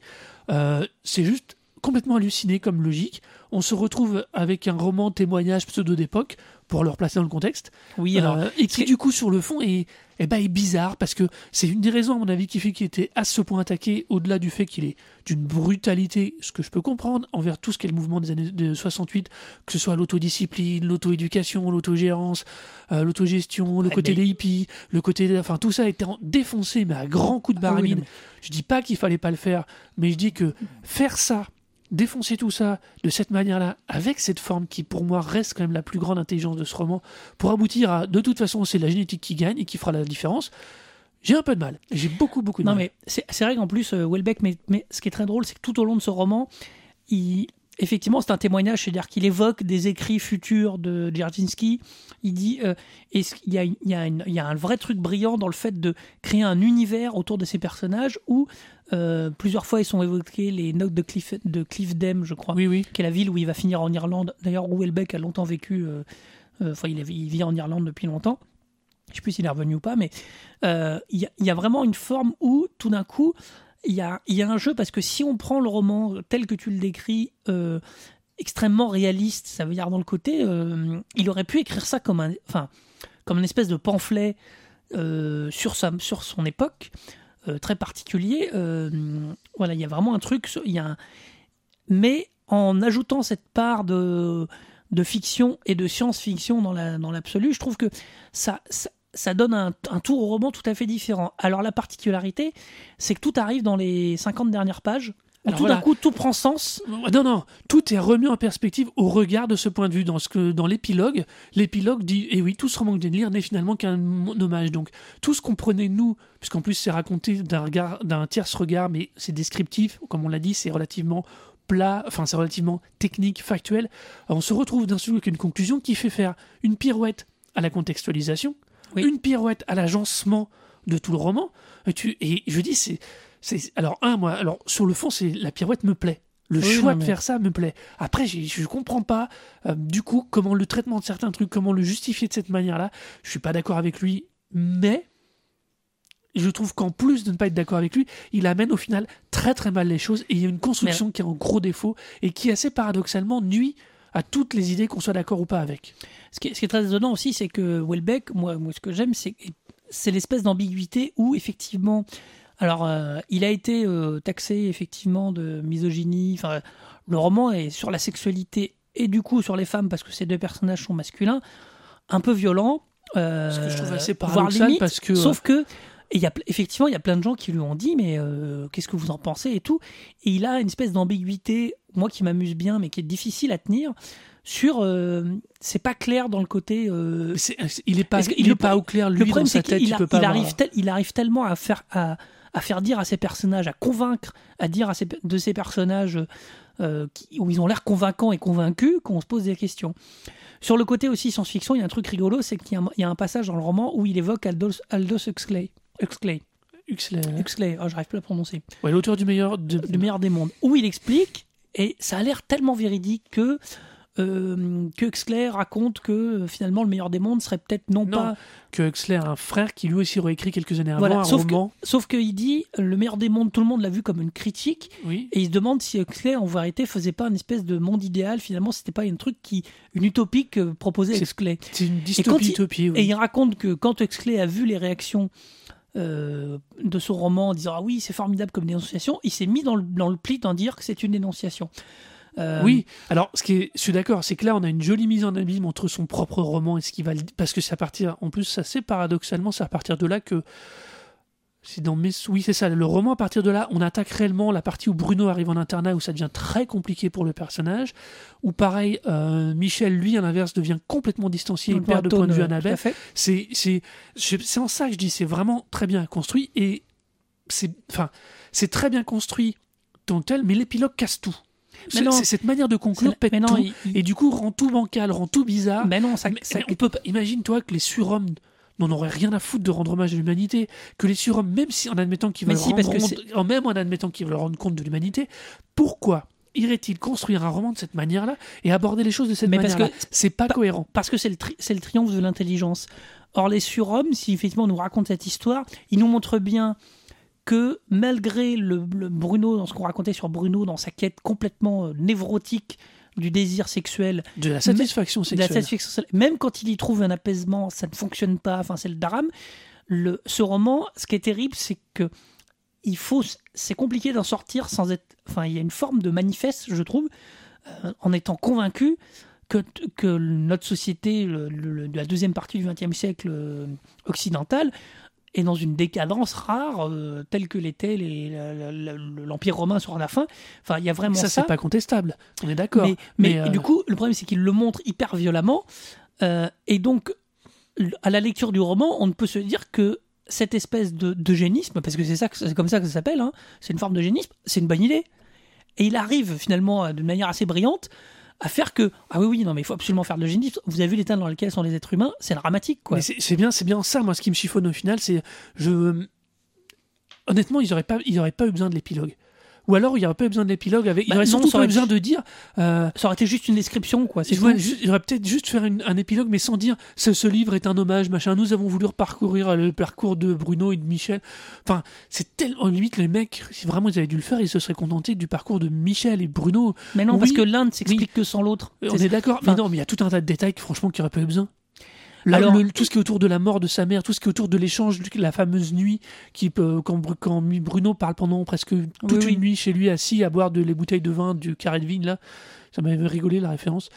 euh, c'est juste complètement halluciné comme logique. On se retrouve avec un roman témoignage pseudo d'époque pour le replacer dans le contexte. Oui, alors. Euh, et qui du coup sur le fond est, eh ben, est bizarre parce que c'est une des raisons à mon avis qui fait qu'il était à ce point attaqué au-delà du fait qu'il est d'une brutalité, ce que je peux comprendre envers tout ce qu'est le mouvement des années de 68, que ce soit l'autodiscipline, l'auto-éducation, l'autogérance, euh, l'autogestion, le Ah, côté mais- des hippies, le côté, enfin tout ça a été en- défoncé mais à grands coups de Ah oui, baramine. non, mais- Je dis pas qu'il fallait pas le faire, mais je dis que faire ça, défoncer tout ça de cette manière-là, avec cette forme qui pour moi reste quand même la plus grande intelligence de ce roman, pour aboutir à de toute façon c'est la génétique qui gagne et qui fera la différence, j'ai un peu de mal. J'ai beaucoup beaucoup de Non, mal. mais c'est vrai qu'en plus, euh, Welbeck, mais, mais ce qui est très drôle, c'est que tout au long de ce roman, il, effectivement, c'est un témoignage, c'est-à-dire qu'il évoque des écrits futurs de Dzerzhinsky. Il dit, euh, et ce- il y, y a un vrai truc brillant dans le fait de créer un univers autour de ces personnages où euh, plusieurs fois ils sont évoqués les notes de Cliff, de je crois, Oui, oui. qui est la ville où il va finir en Irlande. D'ailleurs, où Welbeck a longtemps vécu, euh, euh, enfin, il, vit en Irlande depuis longtemps. Je ne sais plus s'il est revenu ou pas, mais euh, il y, a- il y a vraiment une forme où, tout d'un coup, il y a, il y a un jeu, parce que si on prend le roman tel que tu le décris, euh, extrêmement réaliste, ça veut dire dans le côté, euh, il aurait pu écrire ça comme un, enfin, comme une espèce de pamphlet sur, sa, sur son époque. Euh, très particulier. Euh, voilà, il y a vraiment un truc. Y a un- Mais en ajoutant cette part de, de fiction et de science-fiction dans la- dans l'absolu, je trouve que ça, ça, ça donne un, un tour au roman tout à fait différent. Alors la particularité, c'est que tout arrive dans les 50 dernières pages. Alors tout voilà. d'un coup, tout prend sens. Non, non, tout est remis en perspective au regard de ce point de vue. Dans, ce que, dans l'épilogue, l'épilogue dit, et oui, tout ce roman que lire n'est finalement qu'un hommage. Donc, tout ce qu'on prenait, nous, puisqu'en plus c'est raconté d'un regard, d'un tierce regard, mais c'est descriptif, comme on l'a dit, c'est relativement plat, enfin c'est relativement technique, factuel, on se retrouve d'un seul coup avec une conclusion qui fait faire une pirouette à la contextualisation, Oui. une pirouette à l'agencement de tout le roman. Et, tu, et je dis, c'est, c'est. Alors, un, moi, alors sur le fond, c'est la pirouette me plaît. Le Oui, choix non, de faire ça me plaît. Après, je comprends pas, euh, du coup, comment le traitement de certains trucs, comment le justifier de cette manière-là. Je suis pas d'accord avec lui, mais je trouve qu'en plus de ne pas être d'accord avec lui, il amène au final très très mal les choses et il y a une construction qui est en gros défaut et qui assez paradoxalement nuit à toutes les idées qu'on soit d'accord ou pas avec. Ce qui est, ce qui est très étonnant aussi, c'est que Welbeck, moi, moi ce que j'aime, c'est c'est l'espèce d'ambiguïté où effectivement, alors euh, il a été euh, taxé effectivement de misogynie. Enfin, le roman est sur la sexualité et du coup sur les femmes parce que ces deux personnages sont masculins, un peu violent. euh, Ce que je trouve assez paradoxal limite, parce que, sauf que et il y a, effectivement, il y a plein de gens qui lui ont dit, mais euh, qu'est-ce que vous en pensez et tout. Et il a une espèce d'ambiguïté, moi qui m'amuse bien, mais qui est difficile à tenir. Sur, euh, c'est pas clair dans le côté. euh, il est pas, il est pas au clair lui le dans problème, sa c'est tête. qu'il il a- peut pas il arrive, tel- il arrive tellement à faire, à, à faire dire à ses personnages, à convaincre, à dire à ses, de ces personnages euh, qui- où ils ont l'air convaincants et convaincus qu'on se pose des questions. Sur le côté aussi science-fiction, il y a un truc rigolo, c'est qu'il y a un, il y a un passage dans le roman où il évoque Aldous, Aldous Huxley. Huxley. Huxley. Huxley, oh, j'arrive plus à le prononcer. Ouais, l'auteur du meilleur de, Le meilleur des mondes. Où il explique, et ça a l'air tellement véridique que. Euh, que Huxley raconte que euh, finalement le meilleur des mondes serait peut-être non, Non, pas que Huxley a un frère qui lui aussi aurait écrit quelques années avant Voilà, un sauf que- roman. Sauf qu'il dit le meilleur des mondes, tout le monde l'a vu comme une critique, Oui. et il se demande si Huxley en vérité faisait pas une espèce de monde idéal. Finalement, c'était pas un truc qui, une utopie que proposait Huxley. C'est une dystopie il- utopie. oui. Et il raconte que quand Huxley a vu les réactions euh, de son roman en disant ah oui c'est formidable comme dénonciation, il s'est mis dans le, dans le pli d'en dire que c'est une dénonciation. Euh, Oui, alors ce qui est, je suis d'accord, c'est que là on a une jolie mise en abîme entre son propre roman et ce qui va, parce que c'est à partir, en plus ça c'est paradoxalement, c'est à partir de là que, c'est dans mes, oui c'est ça, le roman à partir de là, on attaque réellement la partie où Bruno arrive en internat où ça devient très compliqué pour le personnage, où pareil euh, Michel lui à l'inverse devient complètement distancié, il perd de point de vue à Annabelle. C'est c'est je- c'est en ça que je dis c'est vraiment très bien construit et c'est enfin c'est très bien construit tant tel mais l'épilogue casse tout. Mais non. cette manière de conclure pète mais non, tout il- il- et du coup rend tout bancal, rend tout bizarre. Mais non, ça, Mais- ça- on peut pas- imagine-toi que les surhommes n'en auraient rien à foutre de rendre hommage à l'humanité, que les surhommes, même si en admettant qu'ils veulent si, rendre même en admettant qu'ils veulent rendre compte de l'humanité, pourquoi irait-il construire un roman de cette manière-là et aborder les choses de cette manière-là? C'est pas pa- cohérent. parce que c'est le, tri- c'est le triomphe de l'intelligence. Or, les surhommes, si effectivement on nous raconte cette histoire, ils nous montrent bien que malgré le, le Bruno, dans ce qu'on racontait sur Bruno, dans sa quête complètement euh, névrotique du désir sexuel, De la satisfaction de la sexuelle. satisfaction sexuelle, même quand il y trouve un apaisement, ça ne fonctionne pas, enfin c'est le drame. Le, ce roman, ce qui est terrible, c'est que il faut, c'est compliqué d'en sortir sans être, enfin il y a une forme de manifeste, je trouve, euh, en étant convaincu que, que notre société, le- le- de la deuxième partie du XXe siècle euh, occidental, est dans une décadence rare, euh, telle que l'était l'Empire romain sur la fin. Enfin, il y a vraiment ça, ça. c'est pas contestable. On est d'accord. Mais, mais Mais, euh, du coup, le problème, c'est qu'il le montre hyper violemment. euh, et donc, à la lecture du roman, on ne peut se dire que cette espèce de d'eugénisme, parce que c'est ça, c'est comme ça que ça s'appelle, hein, c'est une forme d'eugénisme, c'est une bonne idée. Et il arrive finalement, de manière assez brillante, à faire que ah oui oui non mais il faut absolument faire de l'eugénisme. Vous avez vu l'état dans lequel sont les êtres humains, c'est dramatique quoi. C'est bien, c'est bien ça, moi, ce qui me chiffonne au final, c'est je. Honnêtement, ils n'auraient pas, ils auraient pas eu besoin de l'épilogue. Ou alors, il n'y aurait pas eu besoin de l'épilogue. Avec... il Bah aurait non, surtout ça aurait besoin de dire. euh, Ça aurait été juste une description quoi. Il, aurait aurait peut-être juste faire une- un épilogue, mais sans dire ce, ce livre est un hommage, machin. Nous avons voulu reparcourir euh, le parcours de Bruno et de Michel. Enfin, c'est tellement. Limite, les mecs, si vraiment ils avaient dû le faire, ils se seraient contentés du parcours de Michel et Bruno. Mais non Oui. parce que l'un ne s'explique que sans l'autre. On C'est- est d'accord. enfin- mais non, mais il y a tout un tas de détails, franchement, qui n'auraient pas eu besoin. La- Alors- le- tout ce qui est autour de la mort de sa mère, tout ce qui est autour de l'échange, la fameuse nuit, qui peut, quand, Bru- quand Bruno parle pendant presque toute oui. une nuit chez lui, assis à boire de les bouteilles de vin du carré de vigne, là, ça m'avait rigolé la référence.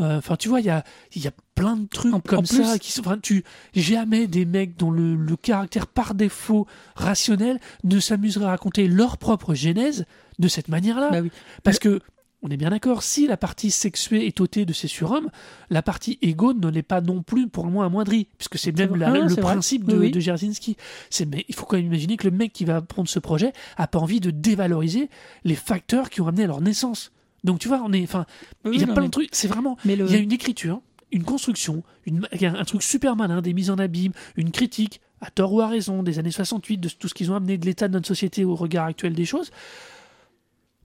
Euh, Enfin, tu vois, il y a, il y a plein de trucs En- comme en plus- ça qui sont. Enfin, tu jamais des mecs dont le, le caractère par défaut rationnel ne s'amuseraient à raconter leur propre genèse de cette manière-là. Bah oui. Parce que, on est bien d'accord, si la partie sexuée est ôtée de ces surhommes, la partie égo ne l'est pas non plus pour moi amoindrie, puisque c'est même la- Ah, le vrai. principe de, Oui, de mais il faut quand même imaginer que le mec qui va prendre ce projet a pas envie de dévaloriser les facteurs qui ont amené à leur naissance. Donc tu vois, on est, enfin, Oui, il y a non, plein mais- de trucs. C'est vraiment, Mais le- il y a une écriture, une construction, une, un truc super malin, des mises en abîme, une critique, à tort ou à raison, des années 68, de tout ce qu'ils ont amené de l'état de notre société au regard actuel des choses.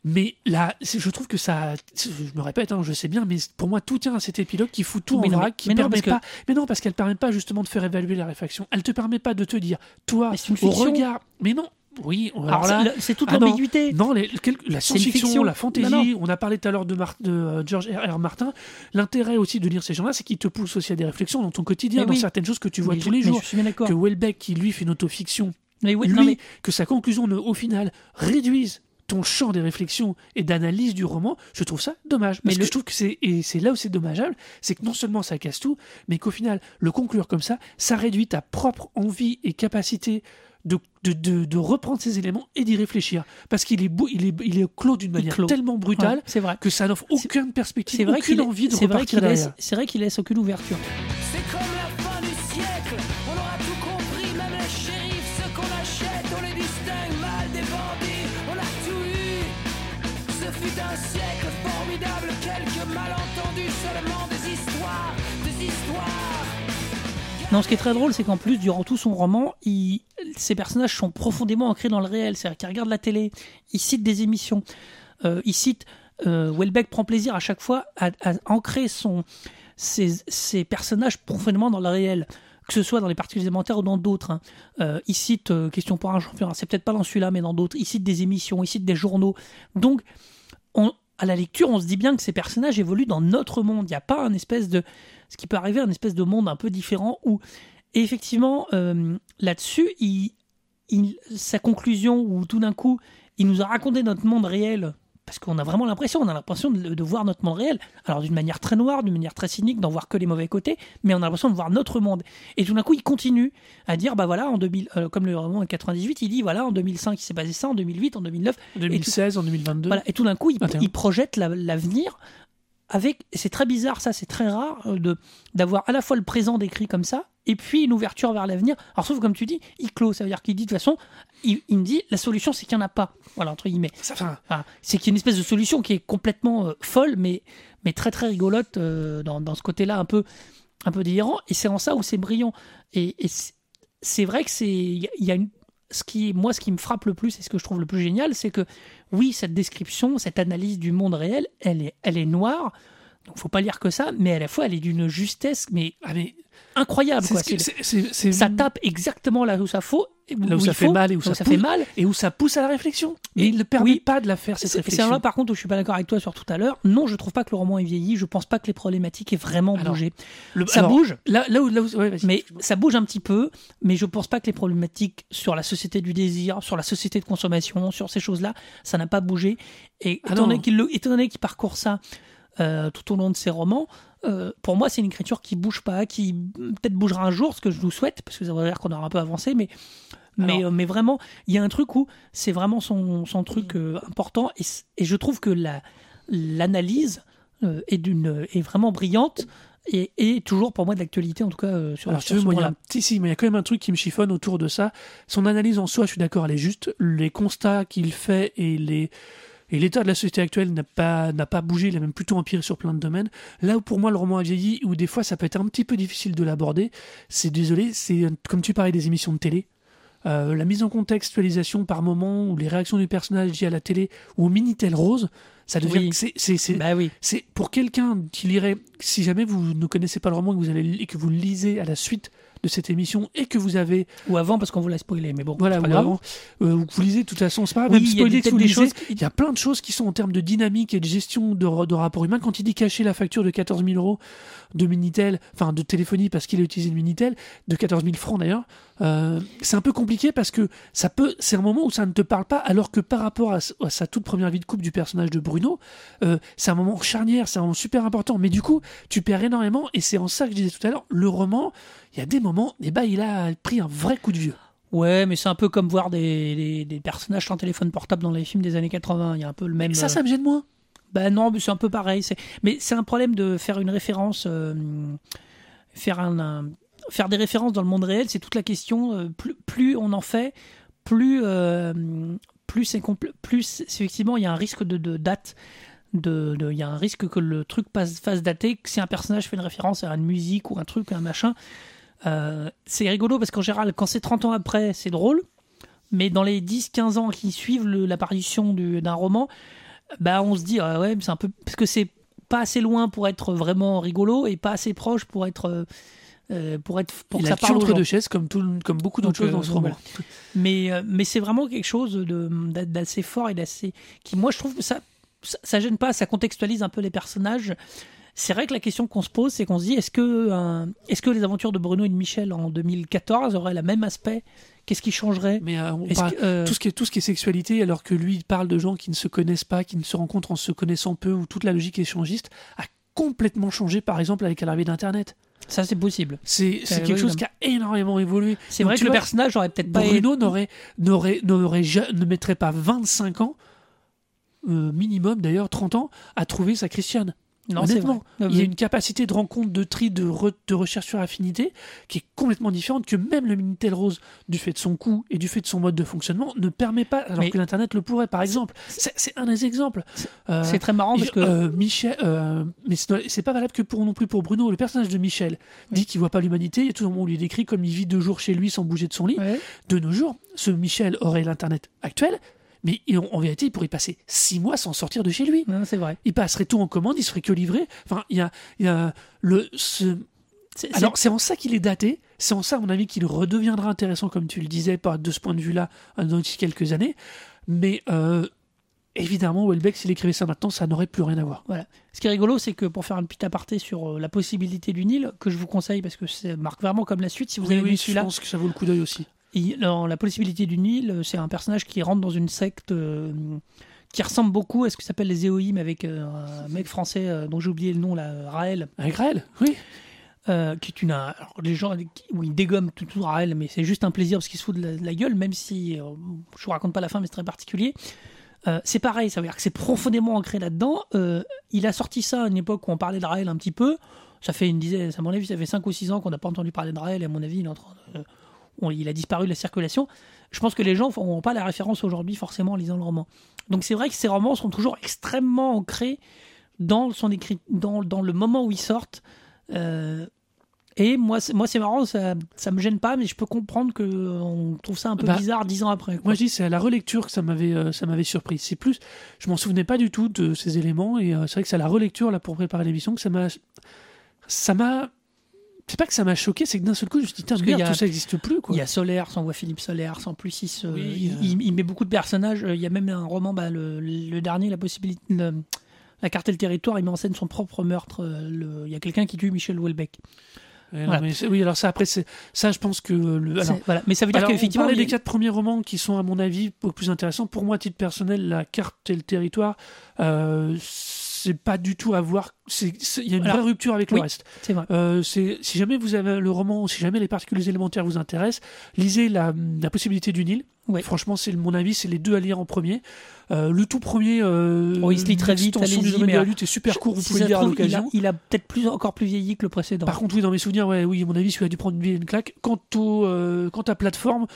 Mais là, je trouve que ça, je me répète, hein, je sais bien, mais pour moi, tout tient à cet épilogue qui fout tout Mais en non, vrac, qui mais non, permet parce pas. Mais non, parce qu'elle permet pas justement de faire évaluer la réflexion. Elle te permet pas de te dire, toi, au regard. Mais non, oui. Alors, Alors, là, c'est- toute ah non. l'ambiguïté. non, les- quel- la science-fiction, fiction. la fantaisie, Non, non. on a parlé tout à l'heure de, de euh, George R. R. Martin. L'intérêt aussi de lire ces gens-là, c'est qu'ils te poussent aussi à des réflexions dans ton quotidien, Mais dans oui. certaines choses que tu vois Mais tous je- les jours. Je suis bien d'accord. Que Welbeck, qui lui fait une autofiction, Mais oui, lui, non, mais- que sa conclusion, au final, réduise ton champ des réflexions et d'analyse du roman, je trouve ça dommage. Mais Parce que le- je trouve que c'est, et c'est là où c'est dommageable, c'est que non seulement ça casse tout, mais qu'au final, le conclure comme ça, ça réduit ta propre envie et capacité de, de, de, de reprendre ces éléments et d'y réfléchir. Parce qu'il est, beau, il est, il est clos d'une manière tellement brutale Ouais, c'est vrai. que ça n'offre aucune perspective, aucune envie de c'est vrai repartir qu'il laisse, derrière. c'est vrai qu'il laisse aucune ouverture. Non, ce qui est très drôle, c'est qu'en plus, durant tout son roman, il- ces personnages sont profondément ancrés dans le réel. C'est-à-dire qu'ils regardent la télé, ils citent des émissions, euh, ils citent. euh, Welbeck prend plaisir à chaque fois à, ancrer ses, personnages profondément dans le réel. Que ce soit dans les particules élémentaires ou dans d'autres. hein. Euh, il cite euh, Question pour un champion. C'est peut-être pas dans celui-là, mais dans d'autres. Il cite des émissions, il cite des journaux. Donc, on- à la lecture, on se dit bien que ces personnages évoluent dans notre monde. Il n'y a pas un espèce de. Ce qui peut arriver, un espèce de monde un peu différent où. Effectivement, euh, là-dessus, il, il- sa conclusion, où tout d'un coup, il nous a raconté notre monde réel. Parce qu'on a vraiment l'impression, on a l'impression de, de voir notre monde réel. Alors d'une manière très noire, d'une manière très cynique, d'en voir que les mauvais côtés, mais on a l'impression de voir notre monde. Et tout d'un coup, il continue à dire, bah voilà, en 2000, euh, comme le roman de 98, il dit, voilà, en 2005, il s'est passé ça, en 2008, en 2009, En 2016, en 2022. voilà, et tout d'un coup, il, 21. il projette la- l'avenir avec. C'est très bizarre, ça, c'est très rare euh, de d'avoir à la fois le présent décrit comme ça et puis une ouverture vers l'avenir. Alors, sauf comme tu dis, il clôt, ça veut dire qu'il dit de toute façon, il, il me dit la solution, c'est qu'il n'y en a pas. Voilà, entre guillemets. Ça, enfin, c'est qu'il y a une espèce de solution qui est complètement euh, folle, mais, mais très très rigolote euh, dans, dans ce côté-là un peu, un peu délirant. Et c'est en ça où c'est brillant. Et, et c'est- vrai que c'est il y a- il y a une ce qui moi ce qui me frappe le plus et ce que je trouve le plus génial, c'est que oui cette description, cette analyse du monde réel, elle est elle est noire. Donc faut pas lire que ça, mais à la fois elle est d'une justesse mais ah, mais incroyable. quoi. ce ça tape exactement là où ça faut, Là où ça fait faut, mal et où ça fait pousse. mal. et où ça pousse à la réflexion. Et il ne permet oui. pas de la faire, cette C'est c'est réflexion. là par contre où je suis pas d'accord avec toi sur tout à l'heure. Non, je trouve pas que le roman est vieilli. Je pense pas que les problématiques aient vraiment Alors, bougé. Le- Ça alors, bouge, Là, là où, là où- ouais, mais ça bouge un petit peu. Mais je pense pas que les problématiques sur la société du désir, sur la société de consommation, sur ces choses-là, ça n'a pas bougé. Et Ah étant non. donné qu'il le- étant donné qu'il parcourt ça euh, tout au long de ses romans, euh, pour moi, c'est une écriture qui bouge pas, qui peut-être bougera un jour, ce que je nous souhaite, parce que ça veut dire qu'on aura un peu avancé, mais. Mais, Alors- euh, mais vraiment, il y a un truc où c'est vraiment son, son truc euh, important et, je trouve que la- l'analyse euh, est, d'une- est vraiment brillante et, et toujours pour moi de l'actualité en tout cas euh, sur, Alors, sur tu veux, ce moi, y a, si, si, mais il y a quand même un truc qui me chiffonne autour de ça. Son analyse en soi, je suis d'accord, elle est juste. Les constats qu'il fait et les et l'état de la société actuelle n'a pas n'a pas bougé, il a même plutôt empiré sur plein de domaines. Là où pour moi le roman a vieilli, où des fois ça peut être un petit peu difficile de l'aborder, c'est désolé, c'est euh, comme tu parlais des émissions de télé. Euh, la mise en contextualisation par moment ou les réactions du personnage dit à la télé ou au minitel rose, ça devient Oui. c'est c'est c'est Bah oui, c'est pour quelqu'un qui lirait, si jamais vous ne connaissez pas le roman et que vous, allez, et que vous le lisez à la suite de cette émission et que vous avez Ou avant, parce qu'on vous l'a spoilé, mais bon. voilà, ou avant, euh, vous lisez, de toute façon, c'est pas grave, Oui, même il y a spoiler, vous lisez, il y a plein de choses qui sont en termes de dynamique et de gestion de, de rapport humain. Quand il dit cacher la facture de 14 000 euros de Minitel, enfin de téléphonie parce qu'il a utilisé une Minitel, de 14 000 francs d'ailleurs, euh, c'est un peu compliqué parce que ça peut, c'est un moment où ça ne te parle pas, alors que par rapport à sa toute première vie de couple du personnage de Bruno, euh, c'est un moment charnière, c'est un moment super important. Mais du coup, tu perds énormément et c'est en ça que je disais tout à l'heure, le roman, il y a des moments, et bah, il a pris un vrai coup de vieux. Ouais, mais c'est un peu comme voir des, des, des personnages sans téléphone portable dans les films des années 80. Il y a un peu le même. Ça, euh, ça me gêne moins. Bah non, mais c'est un peu pareil. C'est... Mais c'est un problème de faire une référence, euh, faire un, un- faire des références dans le monde réel. C'est toute la question. euh, plus, plus on en fait, plus euh, plus c'est plus effectivement il y a un risque de, de date. De, il y a un risque que le truc passe, fasse dater. Si un personnage fait une référence à une musique ou un truc, un machin, euh, c'est rigolo parce qu'en général, quand c'est 30 ans après, c'est drôle. Mais dans les 10-15 ans qui suivent l'apparition du- d'un roman, bah on se dit ah ouais c'est un peu parce que c'est pas assez loin pour être vraiment rigolo et pas assez proche pour être euh, euh, pour être pour que a ça parle entre deux chaises, comme, tout, comme beaucoup d'autres choses dans euh, ce roman. mais euh, mais c'est vraiment quelque chose de d'assez fort et d'assez qui moi je trouve que ça, ça ça gêne pas ça contextualise un peu les personnages c'est vrai que la question qu'on se pose c'est qu'on se dit est-ce que est-ce que les aventures de Bruno et de Michel en 2014 auraient le même aspect? Qu'est-ce qui changerait? Mais euh, on Est-ce parle- que, euh, tout, ce qui est, tout ce qui est sexualité, alors que lui, il parle de gens qui ne se connaissent pas, qui ne se rencontrent en se connaissant peu, où toute la logique échangiste a complètement changé, par exemple, avec l'arrivée d'Internet. ça c'est possible C'est Euh, quelque oui, chose non. qui a énormément évolué. c'est vrai que le personnage aurait peut-être pas Bruno n'aurait, n'aurait, ne mettrait pas 25 ans, euh, minimum d'ailleurs 30 ans, à trouver sa Christiane. Non Honnêtement, vrai. il y a une capacité de rencontre, de tri, de, re- de recherche sur affinité qui est complètement différente que même le Minitel Rose, du fait de son coût et du fait de son mode de fonctionnement, ne permet pas, alors Mais- que l'Internet le pourrait, par exemple. C'est un des exemples. Euh, c'est très marrant parce il- que euh, Michel, euh, mais c'est pas valable que pour non plus pour Bruno. Le personnage de Michel dit qu'il voit pas l'humanité. Il y a tout le moment où on lui décrit comme il vit deux jours chez lui sans bouger de son lit. De nos jours, ce Michel aurait l'internet actuel, mais en vérité, il pourrait passer six mois sans sortir de chez lui. Non, c'est vrai. Il passerait tout en commande, il se ferait que livrer. Enfin, il y a, il y a le. ce- Alors, c'est en ça qu'il est daté. C'est en ça, à mon avis, qu'il redeviendra intéressant, comme tu le disais, de ce point de vue-là, euh, dans quelques années. Mais euh, évidemment, Welbeck, s'il écrivait ça maintenant, ça n'aurait plus rien à voir. Voilà. Ce qui est rigolo, c'est que pour faire un petit aparté sur euh, la possibilité du Nil, que je vous conseille parce que ça marque vraiment comme la suite, si vous Oui, avez oui, vu je celui-là, pense que ça vaut le coup d'œil aussi. Dans la possibilité du Nil, euh, c'est un personnage qui rentre dans une secte euh, qui ressemble beaucoup à ce que s'appelle les Éoïm avec euh, un mec français euh, dont j'ai oublié le nom, là, Raël, Avec Raël, oui. qui est une. Alors, les gens, qui- où il dégomme tout, tout Raël, mais c'est juste un plaisir parce qu'il se fout de la, de la gueule, même si je vous raconte pas la fin, mais c'est très particulier. Euh, c'est pareil, ça veut dire que c'est profondément ancré là-dedans. Euh, il a sorti ça à une époque où on parlait de Raël un petit peu. Ça fait une dizaine, à mon avis, ça fait 5 ou 6 ans qu'on n'a pas entendu parler de Raël, et à mon avis, il est en train de- on- il a disparu de la circulation. Je pense que les gens n'ont pas la référence aujourd'hui forcément en lisant le roman. Donc c'est vrai que ces romans sont toujours extrêmement ancrés dans, son écrit, dans, dans le moment où ils sortent. Euh, et moi, c'est- moi c'est marrant, ça, ça me gêne pas, mais je peux comprendre que euh, on trouve ça un peu Bah, bizarre dix ans après. quoi. Moi, je dis, c'est à la relecture que ça m'avait, euh, ça m'avait surpris. C'est plus, je m'en souvenais pas du tout de ces éléments, et euh, c'est vrai que c'est à la relecture là pour préparer l'émission que ça m'a, ça m'a, c'est pas que ça m'a choqué, c'est que d'un seul coup, je me suis dit, Tain, merde, qu'il y a- tout ça n'existe plus, quoi. Il y a Solaire, on voit Philippe Solaire, en plus il, se- Oui, il, euh. il- il met beaucoup de personnages. Euh, Il y a même un roman, bah, le, le dernier, la possibilité, le- la carte et le territoire, il met en scène son propre meurtre. euh, le- il y a quelqu'un qui tue Michel Houellebecq. Ouais, non, Voilà. mais c'est- oui, alors ça, après, ça, je pense que euh, le, alors, C'est- voilà. Mais ça veut dire qu'effectivement, y a- quatre premiers romans qui sont, à mon avis, beaucoup plus intéressants. Pour moi, à titre personnel, La carte et le territoire, euh, c'est pas du tout à voir. Il y a une Alors, vraie rupture avec le oui. reste. c'est vrai. Euh, si jamais vous avez le roman, si jamais les particules élémentaires vous intéressent, lisez la, la possibilité du Nil. Franchement, c'est mon avis, c'est les deux à lire en premier. Euh, le tout premier, euh, Oh, il se lit très vite, du domaine mais de la lutte est super court, vous Si pouvez le lire à trouve, l'occasion. il a peut-être plus, encore plus vieilli que le précédent. Par contre, oui, dans mes souvenirs, ouais, oui, à mon avis, celui a dû prendre une, une claque. Quant, au, euh, quant à plateforme,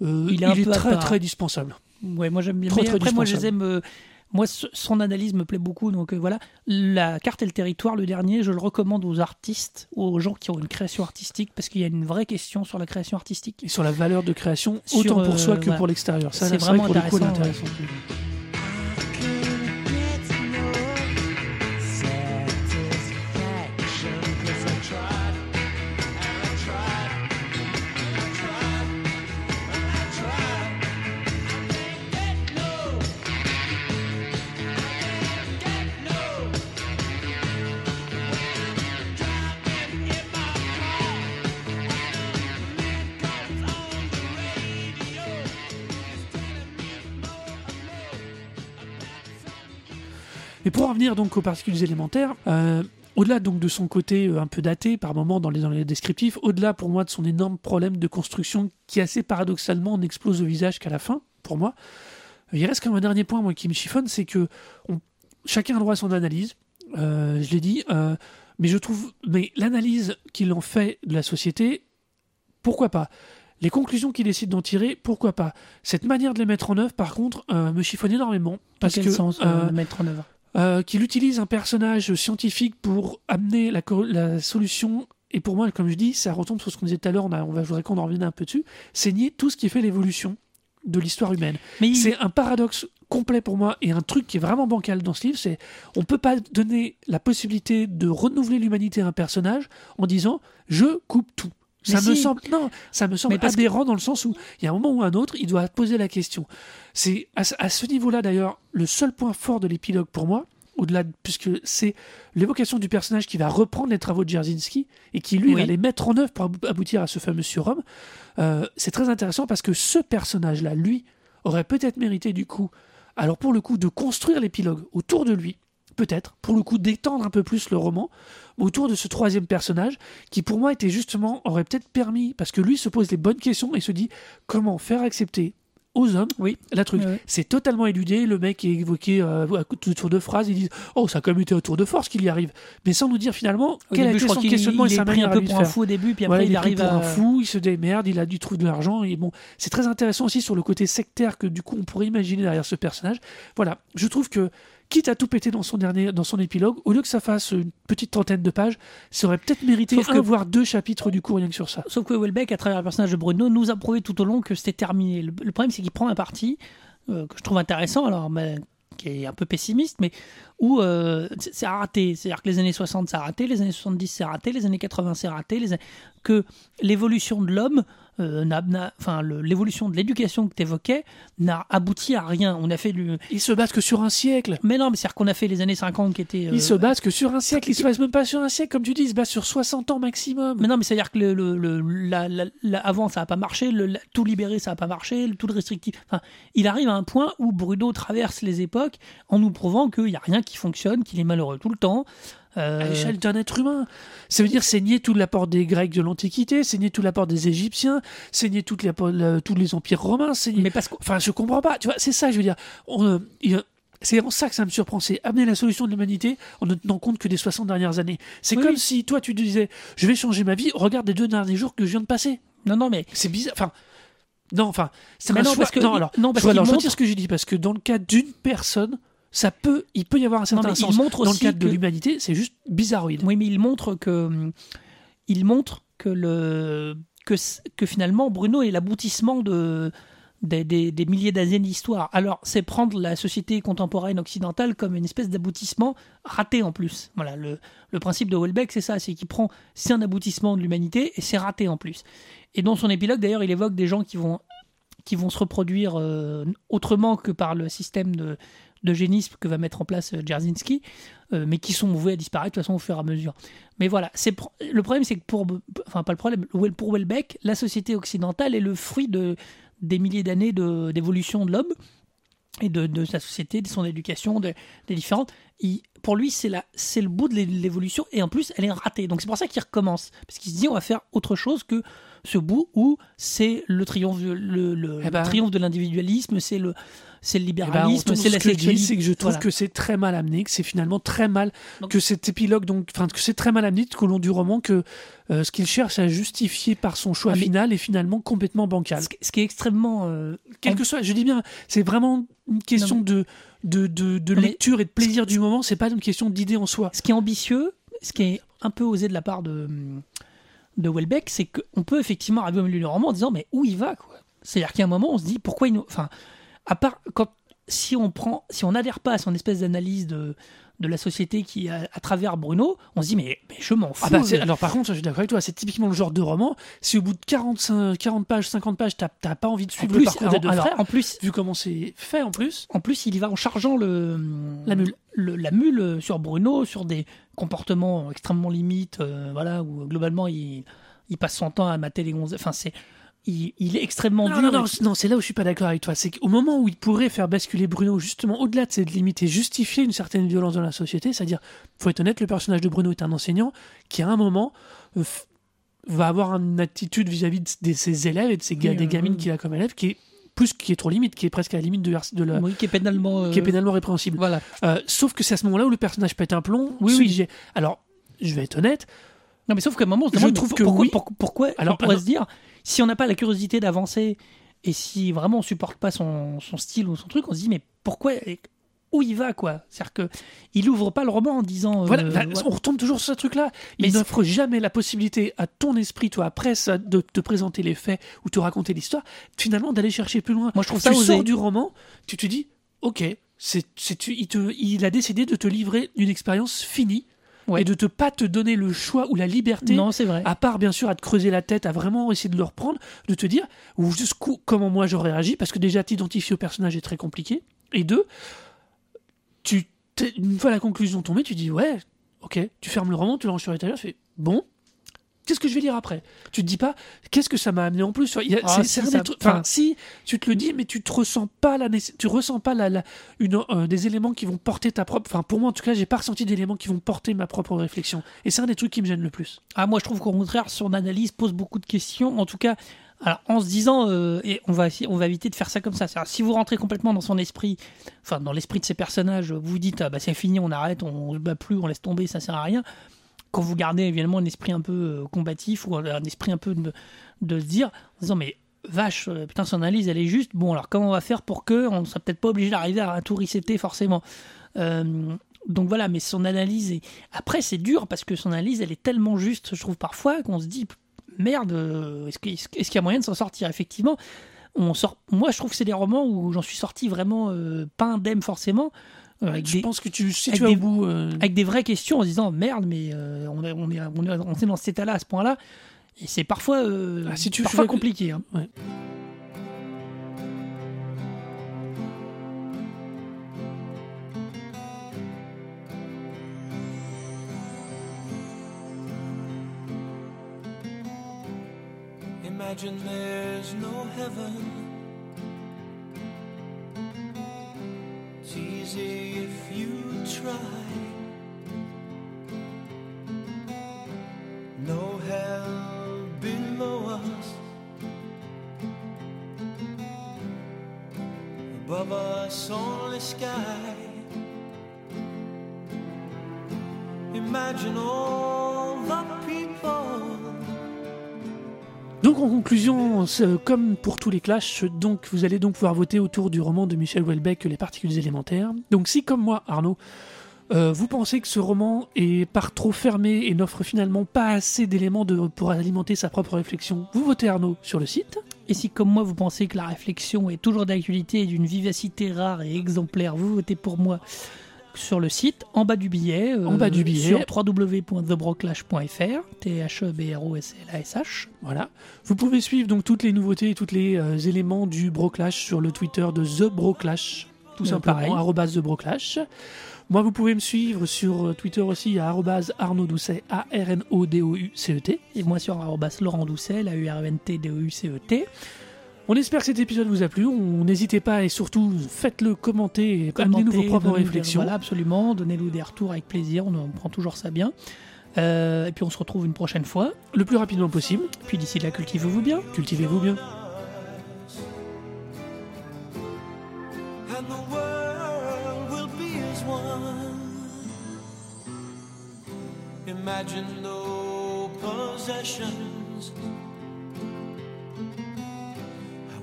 Il il est très très dispensable. Ouais, moi j'aime bien. Trop, Mais très après, moi je les aime. Euh, moi, son analyse me plaît beaucoup. Donc euh, voilà, la carte et le territoire, le dernier, je le recommande aux artistes, aux gens qui ont une création artistique, parce qu'il y a une vraie question sur la création artistique. Et sur la valeur de création, Sur, autant pour euh, soi que voilà. pour l'extérieur. Ça, C'est vrai vraiment que pour intéressant, Mais pour en revenir donc aux particules élémentaires, euh, au-delà donc de son côté euh, un peu daté par moment dans les, dans les descriptifs, au-delà pour moi de son énorme problème de construction qui assez paradoxalement n'explose au visage qu'à la fin, pour moi, il reste quand même un dernier point moi, qui me chiffonne, c'est que on- chacun a droit à son analyse. Euh, je l'ai dit, euh, mais je trouve, mais l'analyse qu'il en fait de la société, pourquoi pas? Les conclusions qu'il décide d'en tirer, pourquoi pas? Cette manière de les mettre en œuvre, par contre, euh, me chiffonne énormément parce quel que sens euh, euh, mettre en œuvre? Euh, qu'il utilise un personnage scientifique pour amener la, solution. Et pour moi, comme je dis, ça retombe sur ce qu'on disait tout à l'heure. On, va, je voudrais qu'on en revienne un peu dessus. C'est nier tout ce qui fait l'évolution de l'histoire humaine. Il- C'est un paradoxe complet pour moi et un truc qui est vraiment bancal dans ce livre. C'est on peut pas donner la possibilité de renouveler l'humanité à un personnage en disant je coupe tout. Ça Mais me si. semble non, ça me semble que- aberrant dans le sens où il y a un moment ou un autre, il doit poser la question. C'est à, ce- à ce niveau-là d'ailleurs le seul point fort de l'épilogue pour moi, au-delà de- puisque c'est l'évocation du personnage qui va reprendre les travaux de Jarzynski et qui lui Oui. va les mettre en œuvre pour abou- aboutir à ce fameux surhomme. Euh, c'est très intéressant parce que ce personnage-là, lui, aurait peut-être mérité du coup, alors pour le coup, de construire l'épilogue autour de lui, peut-être, pour le coup, d'étendre un peu plus le roman autour de ce troisième personnage qui pour moi était justement, aurait peut-être permis, parce que lui se pose les bonnes questions et se dit comment faire accepter aux hommes Oui. la truc. Ouais. C'est totalement éludé, le mec est évoqué euh, à tour de phrase, ils disent oh ça a quand même été un tour de force qu'il y arrive, mais sans nous dire finalement Au quel a été son questionnement il et sa pris manière un peu pour un fou au début, puis après il, il arrive pour à. un fou, il se démerde, il a du trouve de l'argent et bon, c'est très intéressant aussi sur le côté sectaire que du coup on pourrait imaginer derrière ce personnage. Voilà, je trouve que quitte à tout péter dans son dernier, dans son épilogue, au lieu que ça fasse une petite trentaine de pages, ça aurait peut-être mérité Sauf un que- voire deux chapitres du coup rien que sur ça. Sauf que Welbeck, à travers le personnage de Bruno, nous a prouvé tout au long que c'était terminé. Le, le problème, c'est qu'il prend un parti euh, que je trouve intéressant, alors mais, qui est un peu pessimiste, mais où euh, c'est c'est raté. C'est-à-dire que les années 60, ça a raté, les années 70, c'est raté, les années 80, c'est raté, les que l'évolution de l'homme, euh, enfin l'évolution de l'éducation que tu évoquais, n'a abouti à rien. On a fait du... Il se base que sur un siècle. Mais non, mais c'est-à-dire qu'on a fait les années 50 qui étaient... euh, Il se base que sur un siècle, il se base même pas sur un siècle, comme tu dis, il se base sur 60 ans maximum. Mais non, mais c'est-à-dire que le, le- le- la- la- la- avant, ça n'a pas marché, le, la- tout libéré, ça n'a pas marché, le tout le restrictif. Enfin, il arrive à un point où Bruno traverse les époques en nous prouvant qu'il n'y a rien qui fonctionne, qu'il est malheureux tout le temps. Euh, à l'échelle d'un être humain. Ça veut dire c'est nier tout l'apport des Grecs de l'Antiquité, c'est nier tout l'apport des Égyptiens, c'est nier toute tous les empires romains, mais parce que Enfin, je comprends pas. Tu vois, c'est ça, je veux dire. On, euh, c'est en ça que ça me surprend. C'est amener la solution de l'humanité en ne tenant compte que des 60 dernières années. C'est Oui, comme oui. si toi, tu disais, je vais changer ma vie, regarde les deux derniers jours que je viens de passer. non, non, mais C'est bizarre. Enfin, non, enfin, c'est un non, choix. parce que- non, alors, non, parce je, alors, je montre- retire ce que j'ai dit parce que dans le cas d'une personne, ça peut, il peut y avoir un certain il sens. montre dans le cadre de l'humanité, c'est juste bizarroïde. oui, mais il montre que il montre que le que, que finalement Bruno est l'aboutissement de des, des- des milliers d'années d'histoire. Alors, c'est prendre la société contemporaine occidentale comme une espèce d'aboutissement raté en plus. Voilà, le, le principe de Welbeck, c'est ça, c'est qu'il prend, c'est un aboutissement de l'humanité et c'est raté en plus. Et dans son épilogue, d'ailleurs, il évoque des gens qui vont, qui vont se reproduire euh, autrement que par le système de d'eugénisme que va mettre en place euh, Jarzynski, euh, mais qui sont voués à disparaître de toute façon au fur et à mesure. Mais voilà, c'est le problème, c'est que pour, enfin pas le problème, pour Welbeck, la société occidentale est le fruit de des milliers d'années de- d'évolution de l'homme et de, de sa société, de son éducation, de- des différentes. Il- pour lui, c'est le bout de l'é- l'évolution et en plus, elle est ratée. Donc c'est pour ça qu'il recommence parce qu'il se dit on va faire autre chose que ce bout où c'est le triomphe, le, le- Eh ben- le triomphe de l'individualisme, c'est le c'est le Eh ben, libéralisme, c'est la ce que je c'est que je trouve Voilà. que c'est très mal amené, que c'est finalement très mal, Donc- que cet épilogue, donc, enfin, que c'est très mal amené tout au long du roman, que euh, ce qu'il cherche à justifier par son choix Ah, mais- final est finalement complètement bancal. Ce qui- ce qui est extrêmement euh, Quel que soit, je dis bien, c'est vraiment une question Non, de, de, de, lecture et de plaisir du moment, c'est pas une question d'idée en soi. ce qui est ambitieux, ce qui est un peu osé de la part de, de Welbeck, c'est qu'on peut effectivement arriver au milieu du roman en disant mais où il va quoi? C'est-à-dire qu'à un moment on se dit pourquoi il nous... Enfin, à part quand si on prend, si on n'adhère pas à son espèce d'analyse de, de la société qui à, à travers Bruno, on se dit mais, mais je m'en fous. Ah bah, c'est- je- alors par contre, je suis d'accord avec toi, c'est typiquement le genre de roman, si au bout de 45, 40 pages, 50 pages, t'as pas envie de en suivre plus, le parcours des deux alors, frères, en plus, vu comment c'est fait en plus, En plus, il y va en chargeant le, La mule. le- la mule sur Bruno, sur des comportements extrêmement limites, euh, voilà, où globalement il, il passe son temps à mater les gonzesses. Enfin, c'est il, il est extrêmement Non, dur. non, non, et- non, c'est là où je suis pas d'accord avec toi. C'est qu'au moment où il pourrait faire basculer Bruno, justement, au-delà de cette limite et justifier une certaine violence dans la société, c'est-à-dire, faut être honnête, le personnage de Bruno est un enseignant qui, à un moment, euh, va avoir une attitude vis-à-vis de, de ses élèves et de ses ga- Oui, des euh, gamines qu'il a comme élèves qui est plus qui est trop limite, qui est presque à la limite de, la, oui, qui est pénalement. euh, qui est pénalement répréhensible. Voilà. Euh, sauf que c'est à ce moment-là où le personnage pète un plomb. Oui, oui. Alors, je vais être honnête, Non, mais sauf qu'à un moment, Je trouve que pourquoi, oui. pour- pourquoi Alors, on pourrait alors- se dire, si on n'a pas la curiosité d'avancer et si vraiment on supporte pas son, son style ou son truc, on se dit, mais pourquoi et Où il va, quoi? C'est-à-dire que il ouvre pas le roman en disant. euh, Voilà, là, ouais. on retombe toujours sur ce truc-là. Il n'offre jamais la possibilité à ton esprit, toi, après ça, de te présenter les faits ou te raconter l'histoire, finalement d'aller chercher plus loin. Moi, je trouve tu ça osé. sors du roman, tu te dis, ok, c'est, il, il a décidé de te livrer une expérience finie Ouais. et de te pas te donner le choix ou la liberté. Non, c'est vrai. À part bien sûr à te creuser la tête, à vraiment essayer de le reprendre, de te dire ou jusqu'où comment moi j'aurais réagi, parce que déjà t'identifier au personnage est très compliqué. Et deux, tu une fois la conclusion tombée, tu dis ouais, ok, tu fermes le roman, tu le ranges sur l'étagère, tu fais bon. Qu'est-ce que je vais lire après? Tu te dis pas qu'est-ce que ça m'a amené en plus Il y a- Ah, c'est- si, un ça- des trucs- enfin, si tu te le dis, mais tu te ressens pas la tu ressens pas la, la- une, euh, des éléments qui vont porter ta propre. Enfin, pour moi en tout cas, j'ai pas ressenti d'éléments qui vont porter ma propre réflexion. Et c'est un des trucs qui me gêne le plus. Ah, moi, je trouve qu'au contraire, son analyse pose beaucoup de questions. En tout cas, alors, en se disant, euh, et on va, on va éviter de faire ça comme ça. Si vous rentrez complètement dans son esprit, enfin, dans l'esprit de ces personnages, vous vous dites, ah, bah, c'est fini, on arrête, on, on se bat plus, on laisse tomber, ça sert à rien. Quand vous gardez évidemment un esprit un peu euh, combatif ou un, esprit un peu de, se dire, en disant, mais vache, euh, putain, son analyse, elle est juste. Bon, alors, comment on va faire pour que on ne soit peut-être pas obligé d'arriver à tout resetter forcément? Euh, donc voilà, mais son analyse. Après, c'est dur parce que son analyse, elle est tellement juste, je trouve parfois, qu'on se dit merde, est-ce qu'il y a moyen de s'en sortir? Effectivement, on sort. Moi, je trouve que c'est des romans où j'en suis sorti vraiment euh, pas forcément, avec, je des, pense que tu, si avec des- au bout. euh, avec des vraies questions en se disant merde, mais euh, on, est, on, est, on, est, on est dans cet état-là à ce point-là. Et c'est parfois, euh, Ah, si tu parfois compliqué. hein. ouais. Imagine there's no heaven. Easy if you try. No hell below us. Above us, only sky. Imagine all Donc en conclusion, comme pour tous les clashs, donc vous allez donc pouvoir voter autour du roman de Michel Houellebecq, Les particules élémentaires. Donc si comme moi, Arnaud, euh, vous pensez que ce roman est par trop fermé et n'offre finalement pas assez d'éléments pour alimenter sa propre réflexion, vous votez Arnaud sur le site. Et si, comme moi, vous pensez que la réflexion est toujours d'actualité et d'une vivacité rare et exemplaire, vous votez pour moi sur le site, en bas du billet, euh, En bas du billet. sur www.thebroclash.fr, t h e b r o s l a s h Voilà. Vous pouvez suivre donc toutes les nouveautés et tous les euh, éléments du Broclash sur le Twitter de The Broclash, tout Euh, simplement, pareil. arrobase The Broclash. Moi, vous pouvez me suivre sur Twitter aussi à Arnaud Doucet, A-R-N-O-D-O-U-C-E-T. et moi sur arrobas Laurent Doucet, la u r n t d o u c e t On espère que cet épisode vous a plu. On n'hésitez pas et surtout faites-le commenter et amenez-nous vos propres des- réflexions. Voilà, absolument. Donnez-nous des retours avec plaisir. On, on prend toujours ça bien. Euh, et puis on se retrouve une prochaine fois. Le plus rapidement possible. Puis d'ici là, cultivez-vous bien. Cultivez-vous bien. and the world will be as one. Imagine no possessions.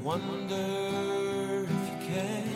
Wonder if you can.